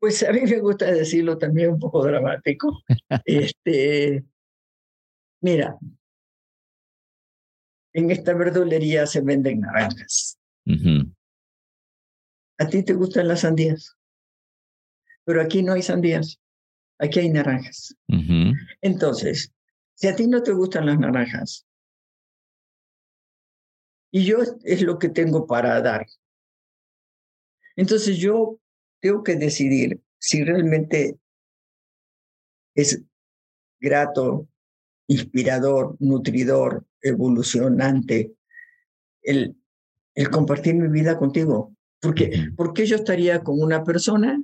Pues a mí me gusta decirlo también un poco dramático. este, mira, en esta verdulería se venden naranjas. A ti te gustan las sandías, pero aquí no hay sandías, aquí hay naranjas. Entonces, si a ti no te gustan las naranjas, y yo es lo que tengo para dar, Entonces yo tengo que decidir si realmente es grato, inspirador, nutridor, evolucionante el, el compartir mi vida contigo. Porque, ¿Por qué yo estaría con una persona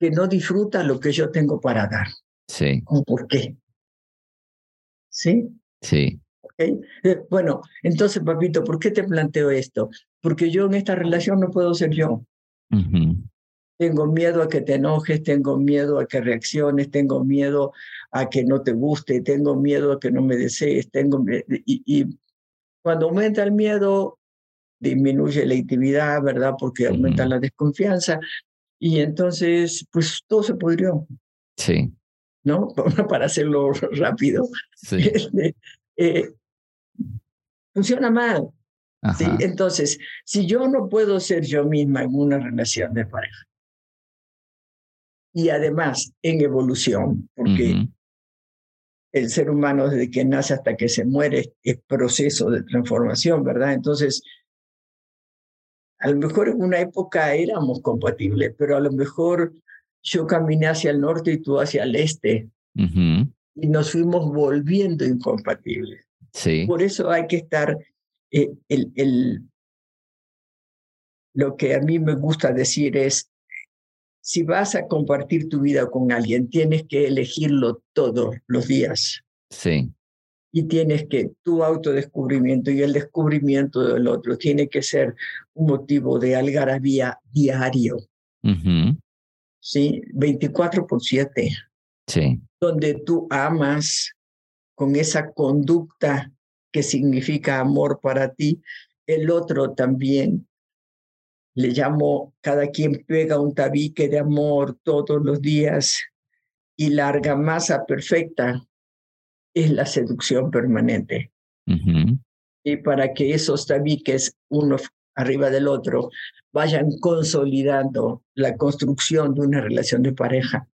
que no disfruta lo que yo tengo para dar? Sí. ¿Por qué? ¿Sí? Sí. Eh, bueno, entonces, papito, ¿por qué te planteo esto? Porque yo en esta relación no puedo ser yo. Tengo miedo a que te enojes, tengo miedo a que reacciones, tengo miedo a que no te guste, tengo miedo a que no me desees, tengo y, y cuando aumenta el miedo disminuye la intimidad, ¿verdad? Porque aumenta la desconfianza y entonces, pues todo se pudrió. Sí. ¿No? Para hacerlo rápido. Sí. Este, eh, funciona mal. ¿Sí? Entonces, si yo no puedo ser yo misma en una relación de pareja, y además en evolución, porque el ser humano desde que nace hasta que se muere es proceso de transformación, ¿verdad? Entonces, a lo mejor en una época éramos compatibles, pero a lo mejor yo caminé hacia el norte y tú hacia el este, y nos fuimos volviendo incompatibles. Sí. Por eso hay que estar, eh, el, el, lo que a mí me gusta decir es, si vas a compartir tu vida con alguien, tienes que elegirlo todos los días. Sí. Y tienes que tu autodescubrimiento y el descubrimiento del otro tiene que ser un motivo de algarabía diario. Sí, 24 por 7. Sí. Donde tú amas con esa conducta que significa amor para ti, el otro también le llamo, cada quien pega un tabique de amor todos los días y la argamasa perfecta es la seducción permanente. Y para que esos tabiques, uno arriba del otro, vayan consolidando la construcción de una relación de pareja.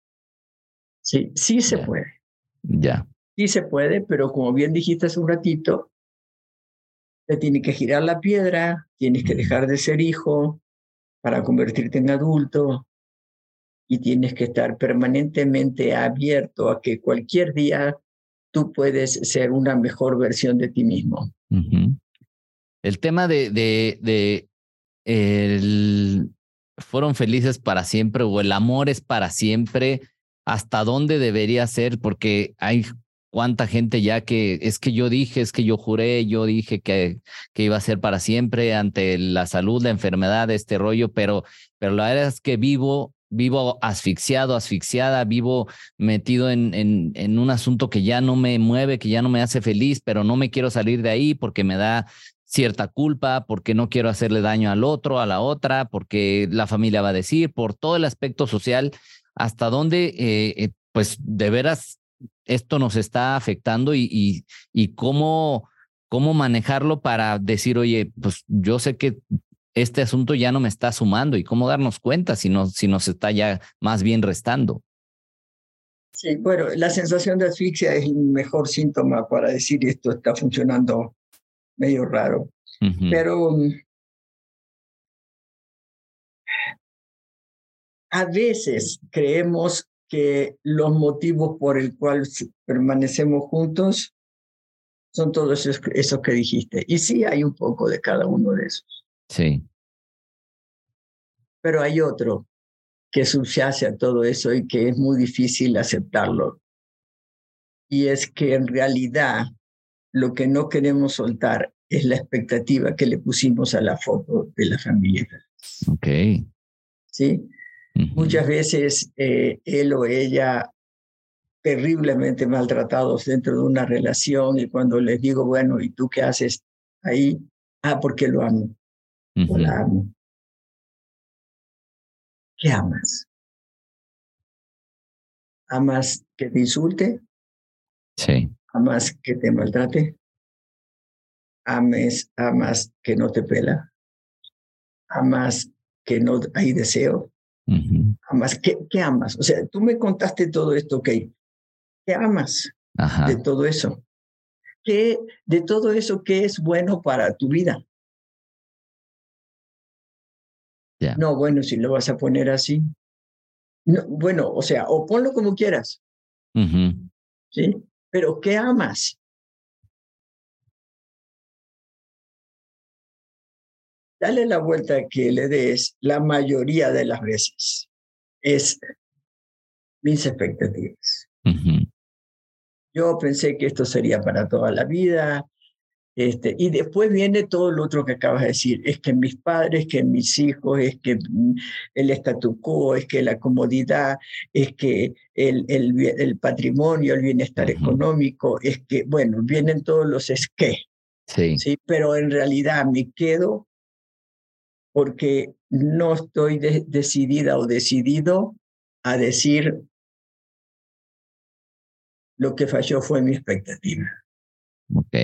Sí, sí se puede. Ya. Sí se puede, pero como bien dijiste hace un ratito, te tiene que girar la piedra, tienes que dejar de ser hijo, para convertirte en adulto y tienes que estar permanentemente abierto a que cualquier día tú puedes ser una mejor versión de ti mismo. El tema de, de, de el, fueron felices para siempre o el amor es para siempre, ¿hasta dónde debería ser? Porque hay cuánta gente ya que es que yo dije, es que yo juré, yo dije que, que iba a ser para siempre ante la salud, la enfermedad, este rollo, pero, pero la verdad es que vivo, vivo asfixiado, asfixiada, vivo metido en, en, un asunto que ya no me mueve, que ya no me hace feliz, pero no me quiero salir de ahí porque me da cierta culpa, porque no quiero hacerle daño al otro, a la otra, porque la familia va a decir, por todo el aspecto social, hasta dónde, eh, eh, pues de veras esto nos está afectando y, y, cómo, cómo manejarlo para decir, oye, pues yo sé que este asunto ya no me está sumando y cómo darnos cuenta si, no, si nos está ya más bien restando. Sí, bueno, la sensación de asfixia es el mejor síntoma para decir esto está funcionando medio raro. Pero mm, a veces creemos que los motivos por el cual permanecemos juntos son todos esos, que dijiste. Y sí hay un poco de cada uno de esos. Sí. Pero hay otro que subyace a todo eso y que es muy difícil aceptarlo. Y es que en realidad lo que no queremos soltar es la expectativa que le pusimos a la foto de la familia. Ok. ¿Sí? Muchas veces eh, él o ella terriblemente maltratados dentro de una relación y cuando les digo, bueno, ¿y tú qué haces ahí? Ah, porque lo amo. O la amo. ¿Qué amas? ¿Amas que te insulte? Sí. ¿Amas que te maltrate? ¿Ames, amas que no te pela? ¿Amas que no hay deseo? Amas, ¿qué, ¿qué, amas? O sea, tú me contaste todo esto, ¿ok? ¿Qué amas de todo eso? ¿Qué, de todo eso, qué es bueno para tu vida? No, bueno, si lo vas a poner así. No, bueno, o sea, o ponlo como quieras. ¿Sí? Pero ¿qué amas? Dale la vuelta que le des la mayoría de las veces. Es mis expectativas. Yo pensé que esto sería para toda la vida, este, y después viene todo lo otro que acabas de decir, es que mis padres, que mis hijos, es que mm, el statu quo, es que la comodidad, es que el, el, el patrimonio, el bienestar económico, es que, bueno, vienen todos los es que. Sí. sí. Pero en realidad me quedo porque no estoy decidida o decidido a decir lo que falló fue mi expectativa. Ok.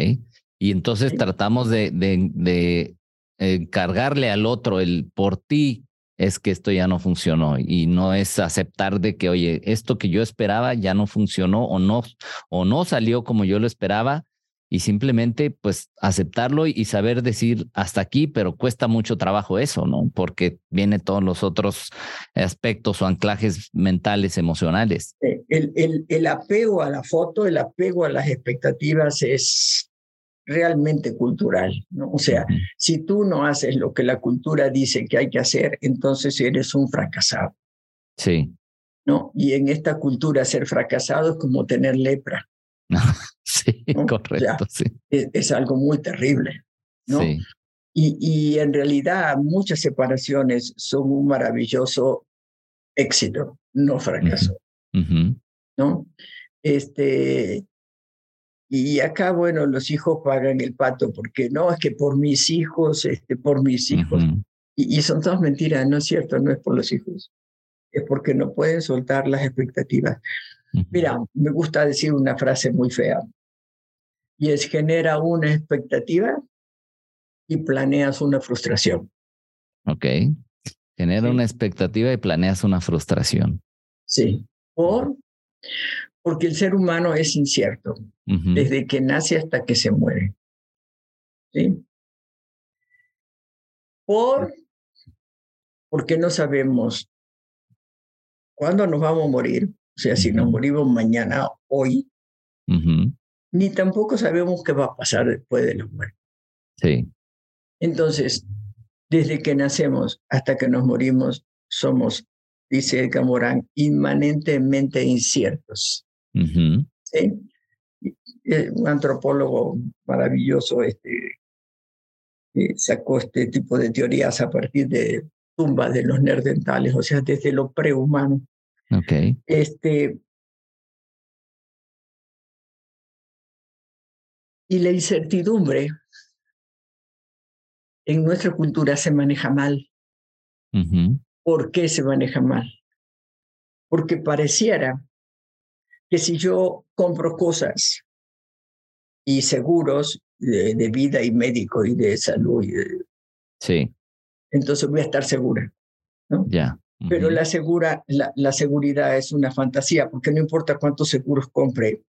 Y entonces tratamos de, de, cargarle al otro el por ti es que esto ya no funcionó y no es aceptar de que, oye, esto que yo esperaba ya no funcionó o no, o no salió como yo lo esperaba y simplemente pues aceptarlo y saber decir hasta aquí, pero cuesta mucho trabajo eso, ¿no? Porque viene todos los otros aspectos o anclajes mentales, emocionales. El, el, el apego a la foto, el apego a las expectativas es realmente cultural, ¿no? O sea, si tú no haces lo que la cultura dice que hay que hacer, entonces eres un fracasado. Sí. ¿No? Y en esta cultura ser fracasado es como tener lepra. sí, correcto, sí. Es, algo muy terrible, ¿no? Sí. Y, y en realidad muchas separaciones son un maravilloso éxito, no fracaso, ¿no? Este, y acá, bueno, los hijos pagan el pato, porque no, es que por mis hijos, este, por mis hijos. y, son todas mentiras, no es cierto, no es por los hijos. Es porque no pueden soltar las expectativas. Mira, me gusta decir una frase muy fea. Y es genera una expectativa y planeas una frustración. Ok. Genera una expectativa y planeas una frustración. Sí. Por, porque el ser humano es incierto, desde que nace hasta que se muere. ¿Sí? Por, porque no sabemos cuándo nos vamos a morir, o sea, si nos morimos mañana, hoy, ni tampoco sabemos qué va a pasar después de la muerte. Sí. Entonces, desde que nacemos hasta que nos morimos, somos, dice el Camorán, inmanentemente inciertos. ¿sí? Un antropólogo maravilloso este, sacó este tipo de teorías a partir de tumbas de los nerdentales, o sea, desde lo prehumano. Okay. Este, y la incertidumbre en nuestra cultura se maneja mal. ¿Por qué se maneja mal? Porque pareciera que si yo compro cosas y seguros de, vida y médico y de salud, sí. entonces voy a estar segura. ¿no? Ya. Pero la, segura, la, la, seguridad es una fantasía, porque no importa cuántos seguros compre,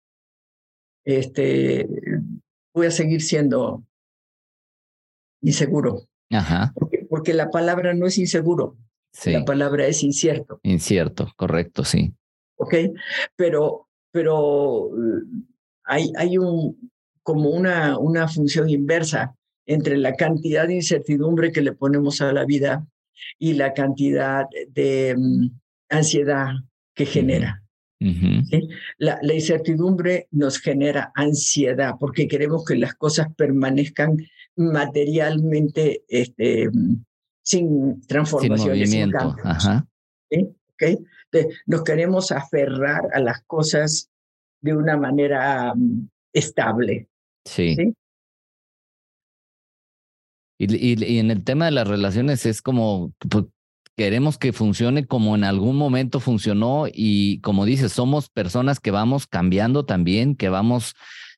este, voy a seguir siendo inseguro. Ajá. Porque, porque la palabra no es inseguro, sí. la palabra es incierto. Incierto, correcto, sí. ¿Ok? Pero pero eh, hay, hay un, como una, una función inversa entre la cantidad de incertidumbre que le ponemos a la vida y la cantidad de mm, ansiedad que genera. La, la, incertidumbre nos genera ansiedad porque queremos que las cosas permanezcan materialmente este, sin transformaciones, sin, cambios. Ajá. ¿Okay? nos queremos aferrar a las cosas de una manera mm, estable. Sí. Y, y, en el tema de las relaciones es como, pues, queremos que funcione como en algún momento funcionó y como dices, somos personas que vamos cambiando también, que vamos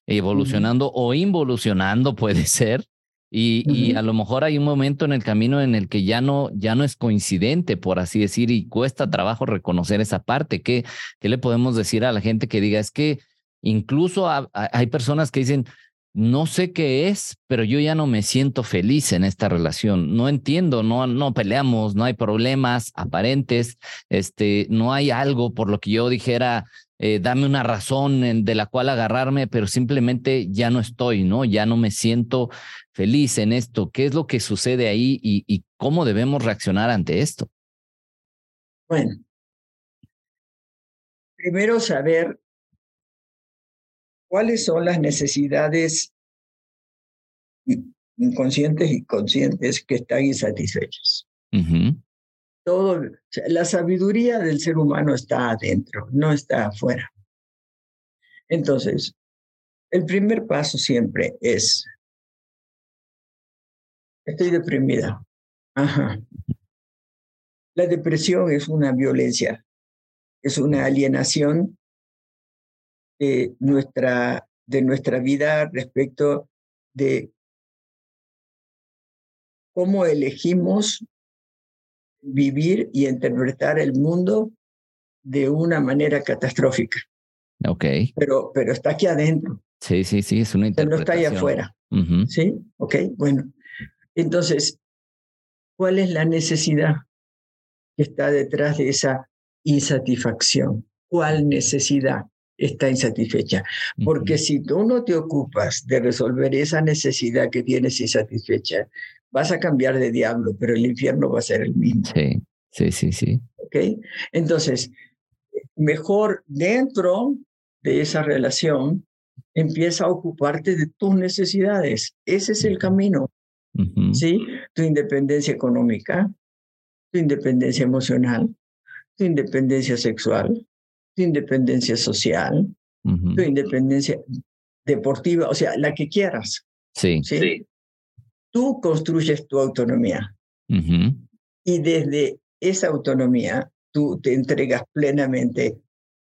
evolucionando o involucionando, puede ser. Y, a lo mejor hay un momento en el camino en el que ya no, ya no es coincidente, por así decir, y cuesta trabajo reconocer esa parte. ¿Qué, qué le podemos decir a la gente que diga? Es que incluso hay personas que dicen, no sé qué es, pero yo ya no me siento feliz en esta relación. No entiendo, no, no peleamos, no hay problemas aparentes, este, no hay algo por lo que yo dijera, eh, dame una razón de la cual agarrarme, pero simplemente ya no estoy, ¿no? Ya no me siento feliz en esto. ¿Qué es lo que sucede ahí y, y cómo debemos reaccionar ante esto? Bueno, primero saber cuáles son las necesidades inconscientes y conscientes que están insatisfechas. Todo, la sabiduría del ser humano está adentro, no está afuera. Entonces, el primer paso siempre es, estoy deprimida. Ajá. La depresión es una violencia, es una alienación de nuestra, de nuestra vida respecto de cómo elegimos vivir y interpretar el mundo de una manera catastrófica. Ok. Pero, pero está aquí adentro. Sí, sí, sí, es una interpretación. No está ahí afuera. ¿Sí? Ok, bueno. Entonces, ¿cuál es la necesidad que está detrás de esa insatisfacción? ¿Cuál necesidad? Está insatisfecha. Porque si tú no te ocupas de resolver esa necesidad que tienes insatisfecha, vas a cambiar de diablo, pero el infierno va a ser el mismo. Sí, sí, sí, sí. ¿Ok? Entonces, mejor dentro de esa relación, empieza a ocuparte de tus necesidades. Ese es el camino. ¿Sí? Tu independencia económica, tu independencia emocional, tu independencia sexual, tu independencia social, tu independencia deportiva, o sea, la que quieras. Sí. ¿sí? Tú construyes tu autonomía. Y desde esa autonomía, tú te entregas plenamente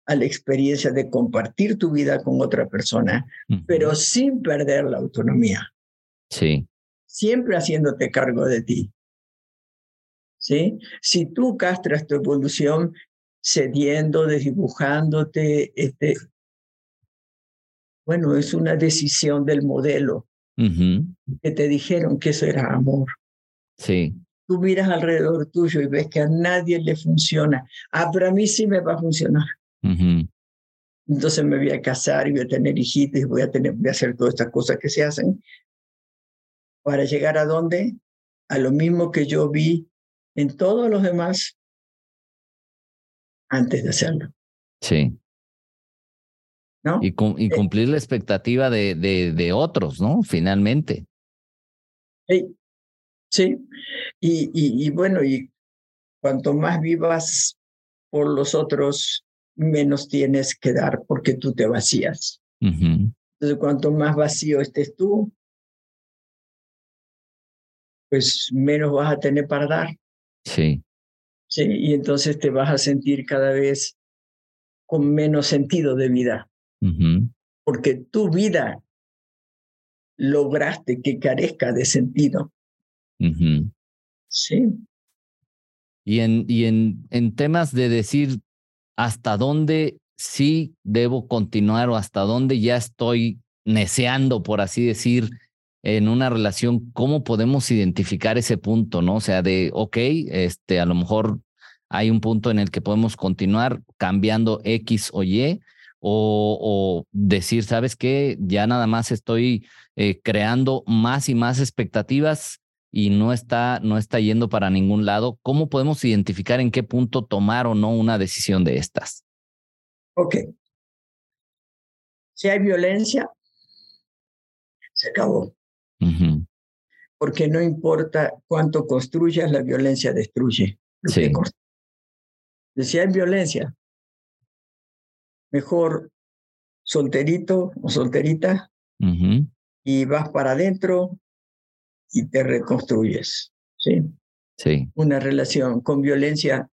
a la experiencia de compartir tu vida con otra persona, pero sin perder la autonomía. Sí. Siempre haciéndote cargo de ti. ¿Sí? Si tú castras tu evolución, cediendo, desdibujándote. Este, bueno, es una decisión del modelo que te dijeron que eso era amor. Sí. Tú miras alrededor tuyo y ves que a nadie le funciona. Ah, pero a mí sí me va a funcionar. Entonces me voy a casar y voy a tener hijitos y voy a, tener, voy a hacer todas estas cosas que se hacen. ¿Para llegar a dónde? A lo mismo que yo vi en todos los demás antes de hacerlo. Sí. ¿No? Y, y eh, cumplir la expectativa de, de, de, otros, ¿no? Finalmente. Sí. Sí. Y, y, y, bueno, y cuanto más vivas por los otros, menos tienes que dar porque tú te vacías. Entonces, cuanto más vacío estés tú, pues menos vas a tener para dar. Sí. ¿Sí? Y entonces te vas a sentir cada vez con menos sentido de vida. Porque tu vida lograste que carezca de sentido. Sí. Y en, y en, en temas de decir hasta dónde sí debo continuar o hasta dónde ya estoy neceando, por así decir, en una relación, ¿cómo podemos identificar ese punto, no? O sea, de, ok, este, a lo mejor hay un punto en el que podemos continuar cambiando X o Y, o, decir, ¿sabes qué? Ya nada más estoy eh, creando más y más expectativas y no está, no está yendo para ningún lado. ¿Cómo podemos identificar en qué punto tomar o no una decisión de estas? Ok. Si hay violencia, se acabó. Porque no importa cuánto construyas, la violencia destruye. sí. Si hay violencia, mejor solterito o solterita y vas para adentro y te reconstruyes. ¿sí? Sí. Una relación con violencia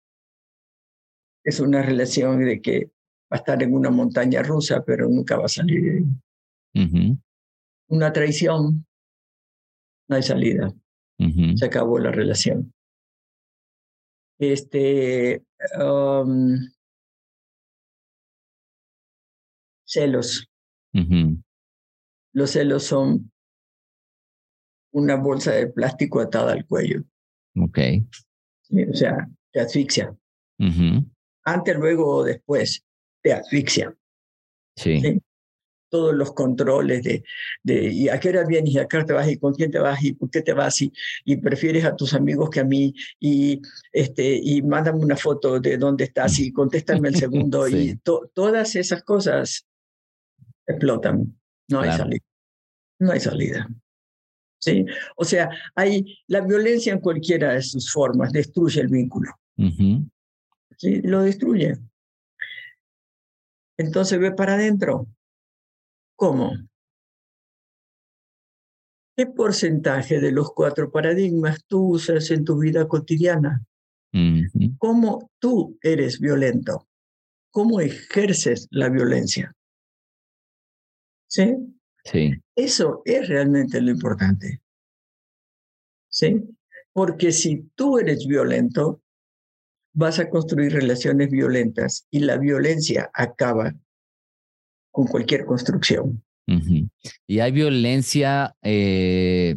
es una relación de que va a estar en una montaña rusa, pero nunca va a salir de ahí. Una traición, no hay salida. Se acabó la relación. Este, um, celos. Los celos son una bolsa de plástico atada al cuello. Ok. O sea, te asfixia. Antes, luego o después, te asfixia. Sí. Todos los controles de, de y a qué hora vienes y a qué hora te vas y con quién te vas y por qué te vas y, y prefieres a tus amigos que a mí y, este, y mándame una foto de dónde estás y contéstame el segundo y todas esas cosas explotan. No hay salida. No hay salida. ¿Sí? O sea, hay la violencia en cualquiera de sus formas destruye el vínculo. ¿Sí? Lo destruye. Entonces ve para adentro. ¿Cómo? ¿Qué porcentaje de los cuatro paradigmas tú usas en tu vida cotidiana? ¿Cómo tú eres violento? ¿Cómo ejerces la violencia? ¿Sí? Sí. Eso es realmente lo importante. ¿Sí? Porque si tú eres violento, vas a construir relaciones violentas y la violencia acaba con cualquier construcción. Y hay violencia, eh,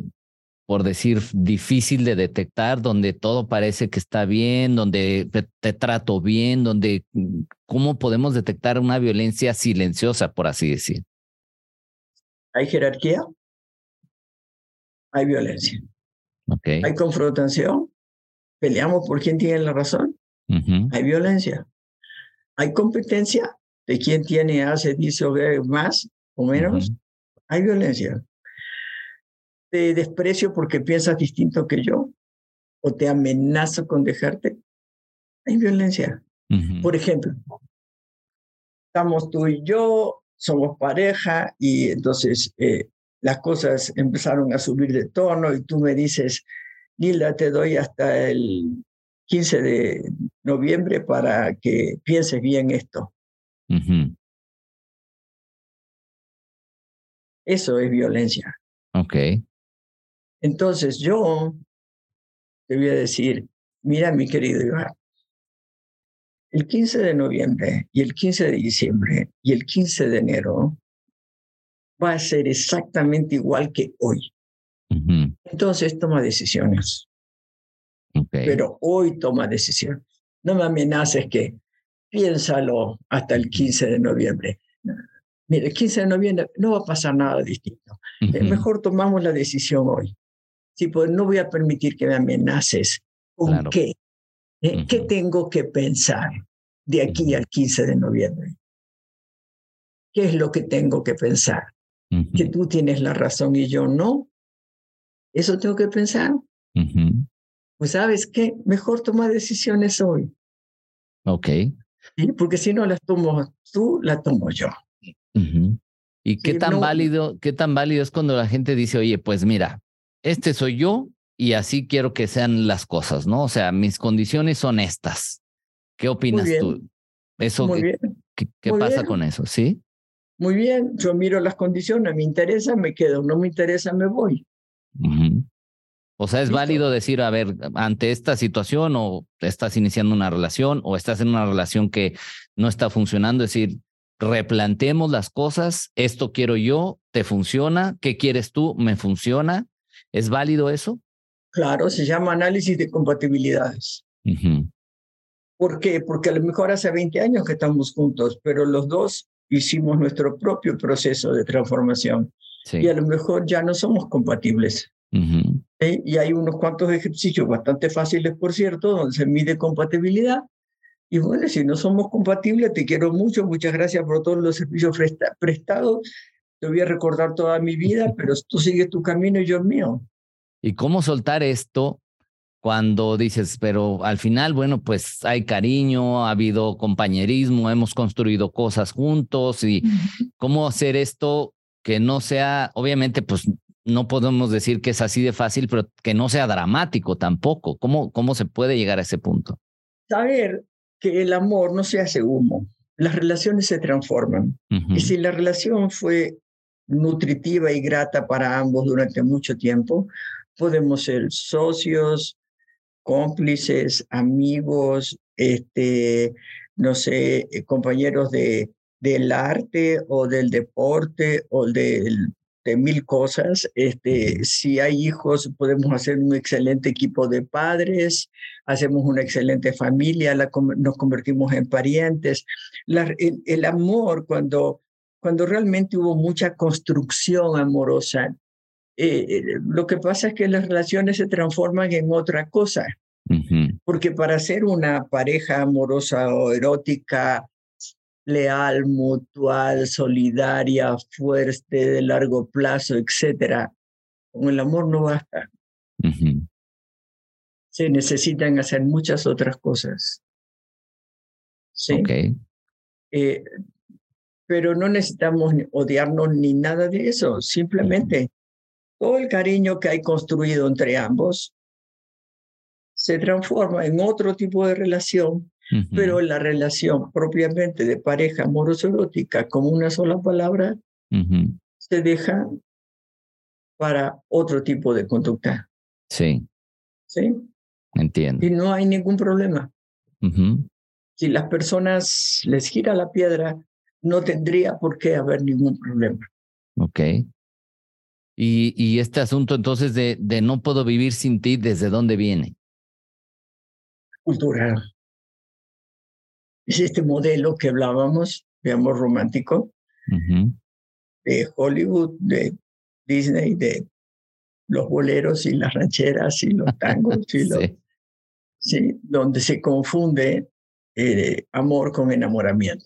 por decir, difícil de detectar, donde todo parece que está bien, donde te trato bien, donde, ¿cómo podemos detectar una violencia silenciosa, por así decir? Hay jerarquía, hay violencia. Okay. Hay confrontación, peleamos por quién tiene la razón, hay violencia. Hay competencia de quién tiene, hace, dice o más o menos, hay violencia. Te desprecio porque piensas distinto que yo o te amenazo con dejarte, hay violencia. Por ejemplo, estamos tú y yo, somos pareja y entonces eh, las cosas empezaron a subir de tono y tú me dices, Nilda, te doy hasta el 15 de noviembre para que pienses bien esto. Eso es violencia. Ok. Entonces yo te voy a decir, mira mi querido Iván, el 15 de noviembre y el 15 de diciembre y el 15 de enero va a ser exactamente igual que hoy. Entonces toma decisiones. Pero hoy toma decisiones. No me amenaces que piénsalo hasta el 15 de noviembre. Mire, el 15 de noviembre no va a pasar nada distinto. Mejor tomamos la decisión hoy. Pues no voy a permitir que me amenaces. ¿Con qué? ¿Eh? ¿Qué tengo que pensar de aquí al 15 de noviembre? ¿Qué es lo que tengo que pensar? ¿Que tú tienes la razón y yo no? ¿Eso tengo que pensar? Pues sabes qué, mejor tomar decisiones hoy. Ok. Porque si no las tomo tú, las tomo yo. ¿Y qué tan válido, qué tan válido es cuando la gente dice, oye, pues mira, este soy yo, y así quiero que sean las cosas, ¿no? O sea, mis condiciones son estas. ¿Qué opinas tú? Eso, ¿Qué, pasa con eso? ¿Sí? Muy bien, yo miro las condiciones, me interesa, me quedo, no me interesa, me voy. O sea, es válido decir, a ver, ante esta situación o estás iniciando una relación o estás en una relación que no está funcionando, es decir, replantemos las cosas, esto quiero yo, te funciona, ¿qué quieres tú? ¿Me funciona? ¿Es válido eso? Claro, se llama análisis de compatibilidades. ¿Por qué? Porque a lo mejor hace 20 años que estamos juntos, pero los dos hicimos nuestro propio proceso de transformación y a lo mejor ya no somos compatibles. Y hay unos cuantos ejercicios bastante fáciles, por cierto, donde se mide compatibilidad. Y bueno, si no somos compatibles, te quiero mucho, muchas gracias por todos los servicios prestados. Te voy a recordar toda mi vida, pero tú sigues tu camino y yo el mío. ¿Y cómo soltar esto cuando dices, pero al final, bueno, pues hay cariño, ha habido compañerismo, hemos construido cosas juntos y cómo hacer esto que no sea, obviamente, pues no podemos decir que es así de fácil, pero que no sea dramático tampoco. ¿Cómo, cómo se puede llegar a ese punto? Saber que el amor no se hace humo, las relaciones se transforman. Y si la relación fue nutritiva y grata para ambos durante mucho tiempo, podemos ser socios, cómplices, amigos, este, no sé, eh, compañeros de, del arte o del deporte o del de mil cosas. Este, si hay hijos, podemos hacer un excelente equipo de padres, hacemos una excelente familia, nos convertimos en parientes. el, amor, cuando, cuando realmente hubo mucha construcción amorosa, eh, eh, lo que pasa es que las relaciones se transforman en otra cosa. Porque para ser una pareja amorosa o erótica leal, mutual, solidaria, fuerte, de largo plazo, etcétera, con el amor no basta. Se necesitan hacer muchas otras cosas. Sí. Eh, pero no necesitamos odiarnos ni nada de eso. Simplemente todo el cariño que hay construido entre ambos se transforma en otro tipo de relación pero la relación propiamente de pareja amoroso-erótica como una sola palabra se deja para otro tipo de conducta. Sí. ¿Sí? Entiendo. Y no hay ningún problema. Si las personas les gira la piedra, no tendría por qué haber ningún problema. Ok. Y, y este asunto entonces de, de no puedo vivir sin ti, ¿desde dónde viene? Cultural es este modelo que hablábamos de amor romántico, de Hollywood, de Disney, de los boleros y las rancheras y los tangos, sí. donde se confunde eh, amor con enamoramiento.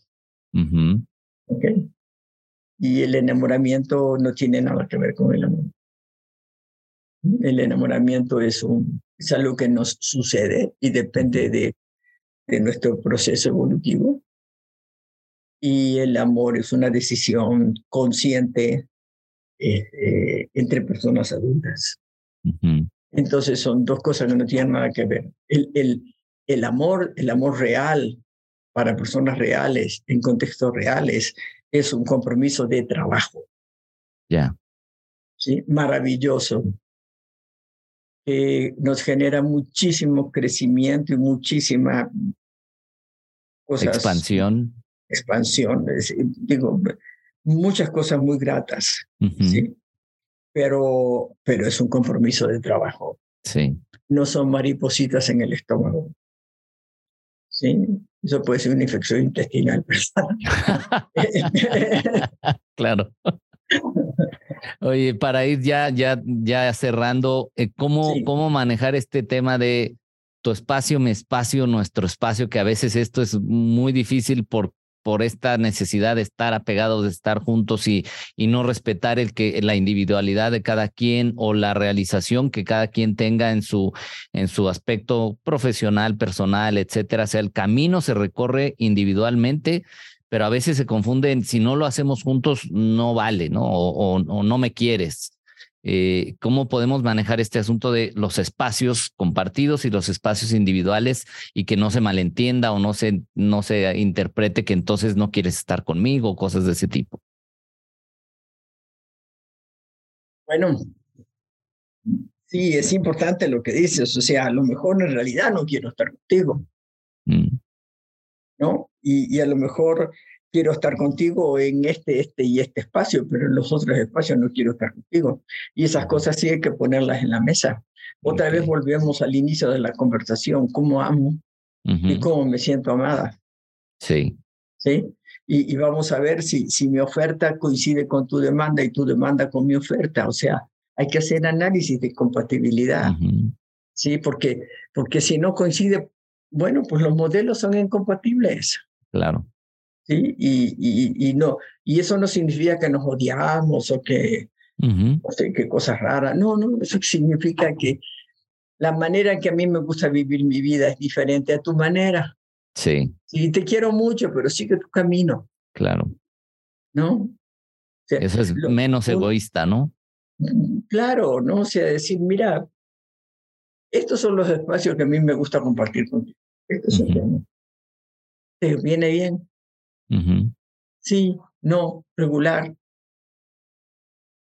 Y el enamoramiento no tiene nada que ver con el amor. El enamoramiento es, un, es algo que nos sucede y depende de de nuestro proceso evolutivo. Y el amor es una decisión consciente eh, entre personas adultas. Entonces son dos cosas que no tienen nada que ver. El, el, el amor, el amor real para personas reales, en contextos reales, es un compromiso de trabajo. Ya. Sí, maravilloso nos genera muchísimo crecimiento y muchísima expansión. Expansión, digo, muchas cosas muy gratas, ¿sí? Pero, pero es un compromiso de trabajo. Sí. No son maripositas en el estómago. Sí, eso puede ser una infección intestinal. claro. Oye, para ir ya, ya, ya cerrando, eh, ¿cómo, ¿cómo manejar este tema de tu espacio, mi espacio, nuestro espacio, que a veces esto es muy difícil por, por esta necesidad de estar apegados, de estar juntos y, y no respetar el que, la individualidad de cada quien o la realización que cada quien tenga en su, en su aspecto profesional, personal, etcétera. O sea, el camino se recorre individualmente, pero a veces se confunden, si no lo hacemos juntos, no vale, ¿no? O, no me quieres. Eh, ¿Cómo podemos manejar este asunto de los espacios compartidos y los espacios individuales y que no se malentienda o no se, no se interprete que entonces no quieres estar conmigo o cosas de ese tipo? Bueno, sí, es importante lo que dices. O sea, a lo mejor en realidad no quiero estar contigo. Mm. ¿no? Y, a lo mejor quiero estar contigo en este, este y este espacio, pero en los otros espacios no quiero estar contigo. Y esas cosas sí hay que ponerlas en la mesa. Otra vez volvemos al inicio de la conversación, cómo amo y cómo me siento amada. Sí. ¿Sí? Y, vamos a ver si, si mi oferta coincide con tu demanda y tu demanda con mi oferta. O sea, hay que hacer análisis de compatibilidad. Sí, porque, porque si no coincide, bueno, pues los modelos son incompatibles. Claro. Sí, y, y, no, y eso no significa que nos odiamos o que, no sé, qué cosas raras. No, no, eso significa que la manera en que a mí me gusta vivir mi vida es diferente a tu manera. Sí. Sí, te quiero mucho, pero sigue tu camino. Claro. ¿No? eso es menos egoísta, ¿no? Claro, ¿no? O sea, decir, mira, estos son los espacios que a mí me gusta compartir contigo. Estos son ¿Te viene bien? Sí, no, regular.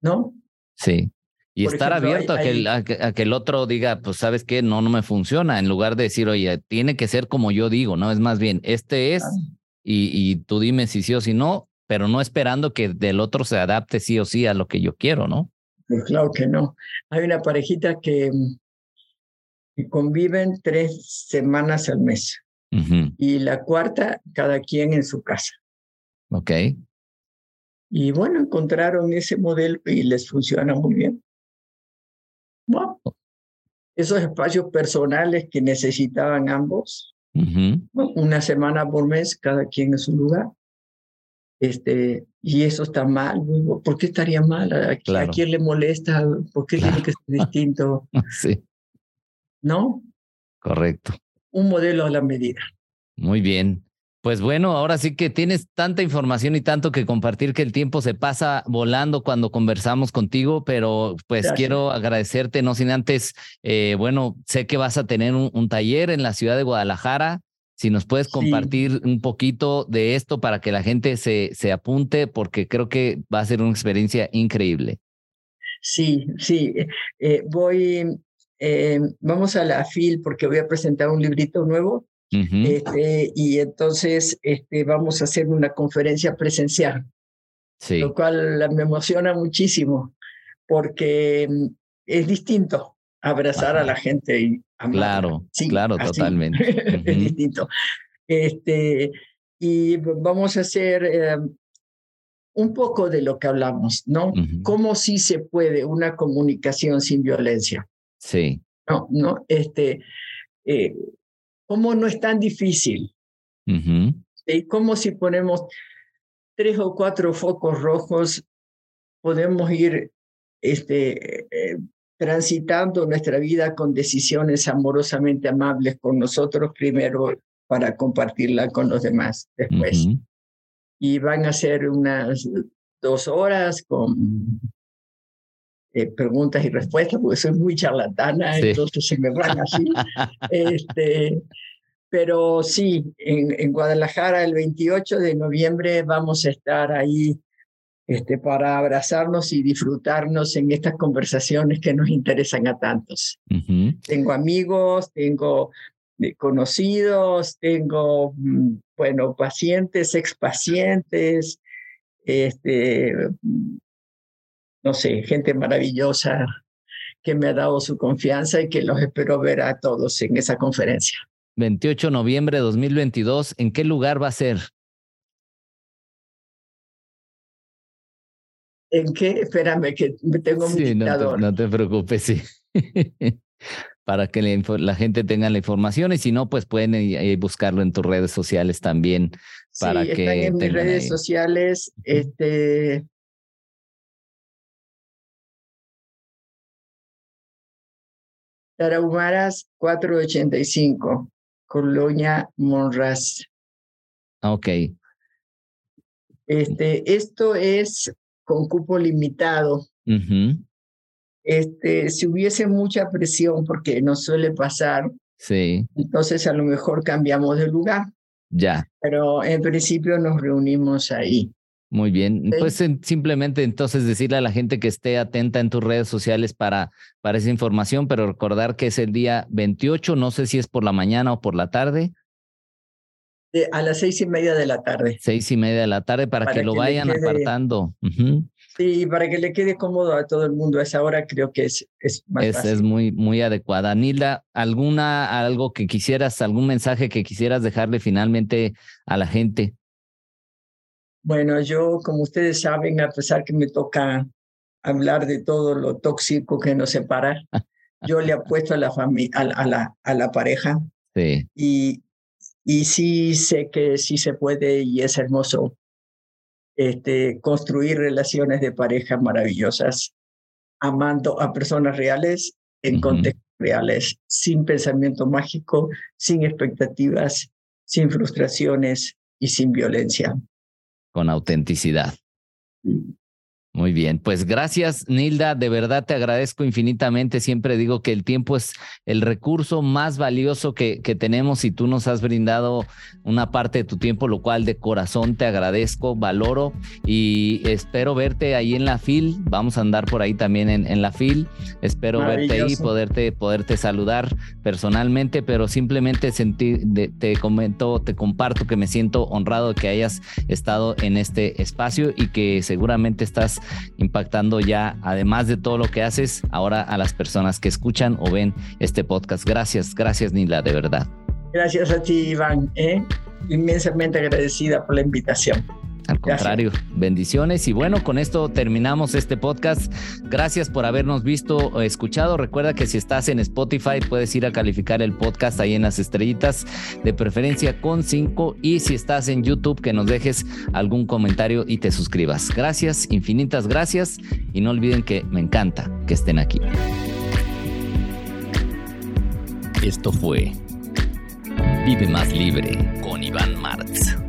¿No? Sí. Y estar abierto a, que el, otro diga, pues sabes qué, no, no me funciona, en lugar de decir, oye, tiene que ser como yo digo, ¿no? Es más bien, este es, y, y tú dime si sí o si no, pero no esperando que del otro se adapte sí o sí a lo que yo quiero, ¿no? Pues claro que no. Hay una parejita que, conviven tres semanas al mes y la cuarta cada quien en su casa. Ok. Y bueno, encontraron ese modelo y les funciona muy bien. Bueno, esos espacios personales que necesitaban ambos, una semana por mes, cada quien en su lugar. Este, y eso está mal. ¿Por qué estaría mal? ¿A, quién le molesta? ¿Por qué tiene que ser distinto? sí. ¿No? Correcto. Un modelo a la medida. Muy bien. Pues bueno, ahora sí que tienes tanta información y tanto que compartir que el tiempo se pasa volando cuando conversamos contigo, pero pues quiero agradecerte, no sin antes, eh, bueno, sé que vas a tener un, taller en la ciudad de Guadalajara. Si nos puedes compartir un poquito de esto para que la gente se, se apunte, porque creo que va a ser una experiencia increíble. Sí, sí. Eh, voy, eh, vamos a la FIL porque voy a presentar un librito nuevo este, y entonces este, vamos a hacer una conferencia presencial, sí. lo cual me emociona muchísimo porque mm, es distinto abrazar a la gente y Claro, claro, totalmente. es distinto. Este, y vamos a hacer eh, un poco de lo que hablamos, ¿no? ¿Cómo sí se puede una comunicación sin violencia? Sí. No, no, este, eh, cómo no es tan difícil. Y cómo si ponemos tres o cuatro focos rojos, podemos ir este, eh, transitando nuestra vida con decisiones amorosamente amables con nosotros primero para compartirla con los demás después. Y van a ser unas dos horas con eh, preguntas y respuestas, porque soy muy charlatana, entonces se me van así. este, pero sí, en, en, Guadalajara el 28 de noviembre vamos a estar ahí este, para abrazarnos y disfrutarnos en estas conversaciones que nos interesan a tantos. Tengo amigos, tengo eh, conocidos, tengo, mm, bueno, pacientes, expacientes, este, no sé, gente maravillosa que me ha dado su confianza y que los espero ver a todos en esa conferencia. 28 de noviembre de 2022, ¿en qué lugar va a ser? ¿En qué? Espérame, que tengo mi sí, no te, preocupes, sí. Para que la, gente tenga la información y si no, pues pueden buscarlo en tus redes sociales también. Para sí, que están en mis redes sociales. Este, Tarahumaras 485, Colonia Monraz. Ah, ok. Este, esto es con cupo limitado. Este, si hubiese mucha presión, porque no suele pasar, sí. entonces a lo mejor cambiamos de lugar. Ya. Pero en principio nos reunimos ahí. Muy bien. Pues simplemente entonces decirle a la gente que esté atenta en tus redes sociales para, para esa información, pero recordar que es el día 28, no sé si es por la mañana o por la tarde. a las seis y media de la tarde. Seis y media de la tarde para, que, lo vayan apartando. Sí, para que le quede cómodo a todo el mundo a esa hora, creo que es, es más es, es muy, muy adecuada. Nilda, ¿alguna, algo que quisieras, algún mensaje que quisieras dejarle finalmente a la gente? Bueno, yo, como ustedes saben, a pesar que me toca hablar de todo lo tóxico que nos separa, yo le apuesto a la, a, a, la, a la pareja. Sí. Y, y sí sé que sí se puede y es hermoso este, construir relaciones de pareja maravillosas, amando a personas reales en contextos reales, sin pensamiento mágico, sin expectativas, sin frustraciones y sin violencia con autenticidad. Muy bien, pues gracias Nilda, de verdad te agradezco infinitamente. Siempre digo que el tiempo es el recurso más valioso que, que, tenemos y tú nos has brindado una parte de tu tiempo, lo cual de corazón te agradezco, valoro y espero verte ahí en la FIL. Vamos a andar por ahí también en, en la FIL. Espero verte ahí poderte, poderte saludar personalmente, pero simplemente sentir, te comento, te comparto que me siento honrado de que hayas estado en este espacio y que seguramente estás impactando ya, además de todo lo que haces, ahora a las personas que escuchan o ven este podcast. Gracias, gracias Nila, de verdad. Gracias a ti, Iván. ¿eh? Inmensamente agradecida por la invitación. Al contrario, bendiciones. Y bueno, con esto terminamos este podcast. Gracias por habernos visto o escuchado. Recuerda que si estás en Spotify, puedes ir a calificar el podcast ahí en las estrellitas, de preferencia con cinco. Y si estás en YouTube, que nos dejes algún comentario y te suscribas. Gracias, infinitas gracias. Y no olviden que me encanta que estén aquí. Esto fue Vive Más Libre con Iván Martz.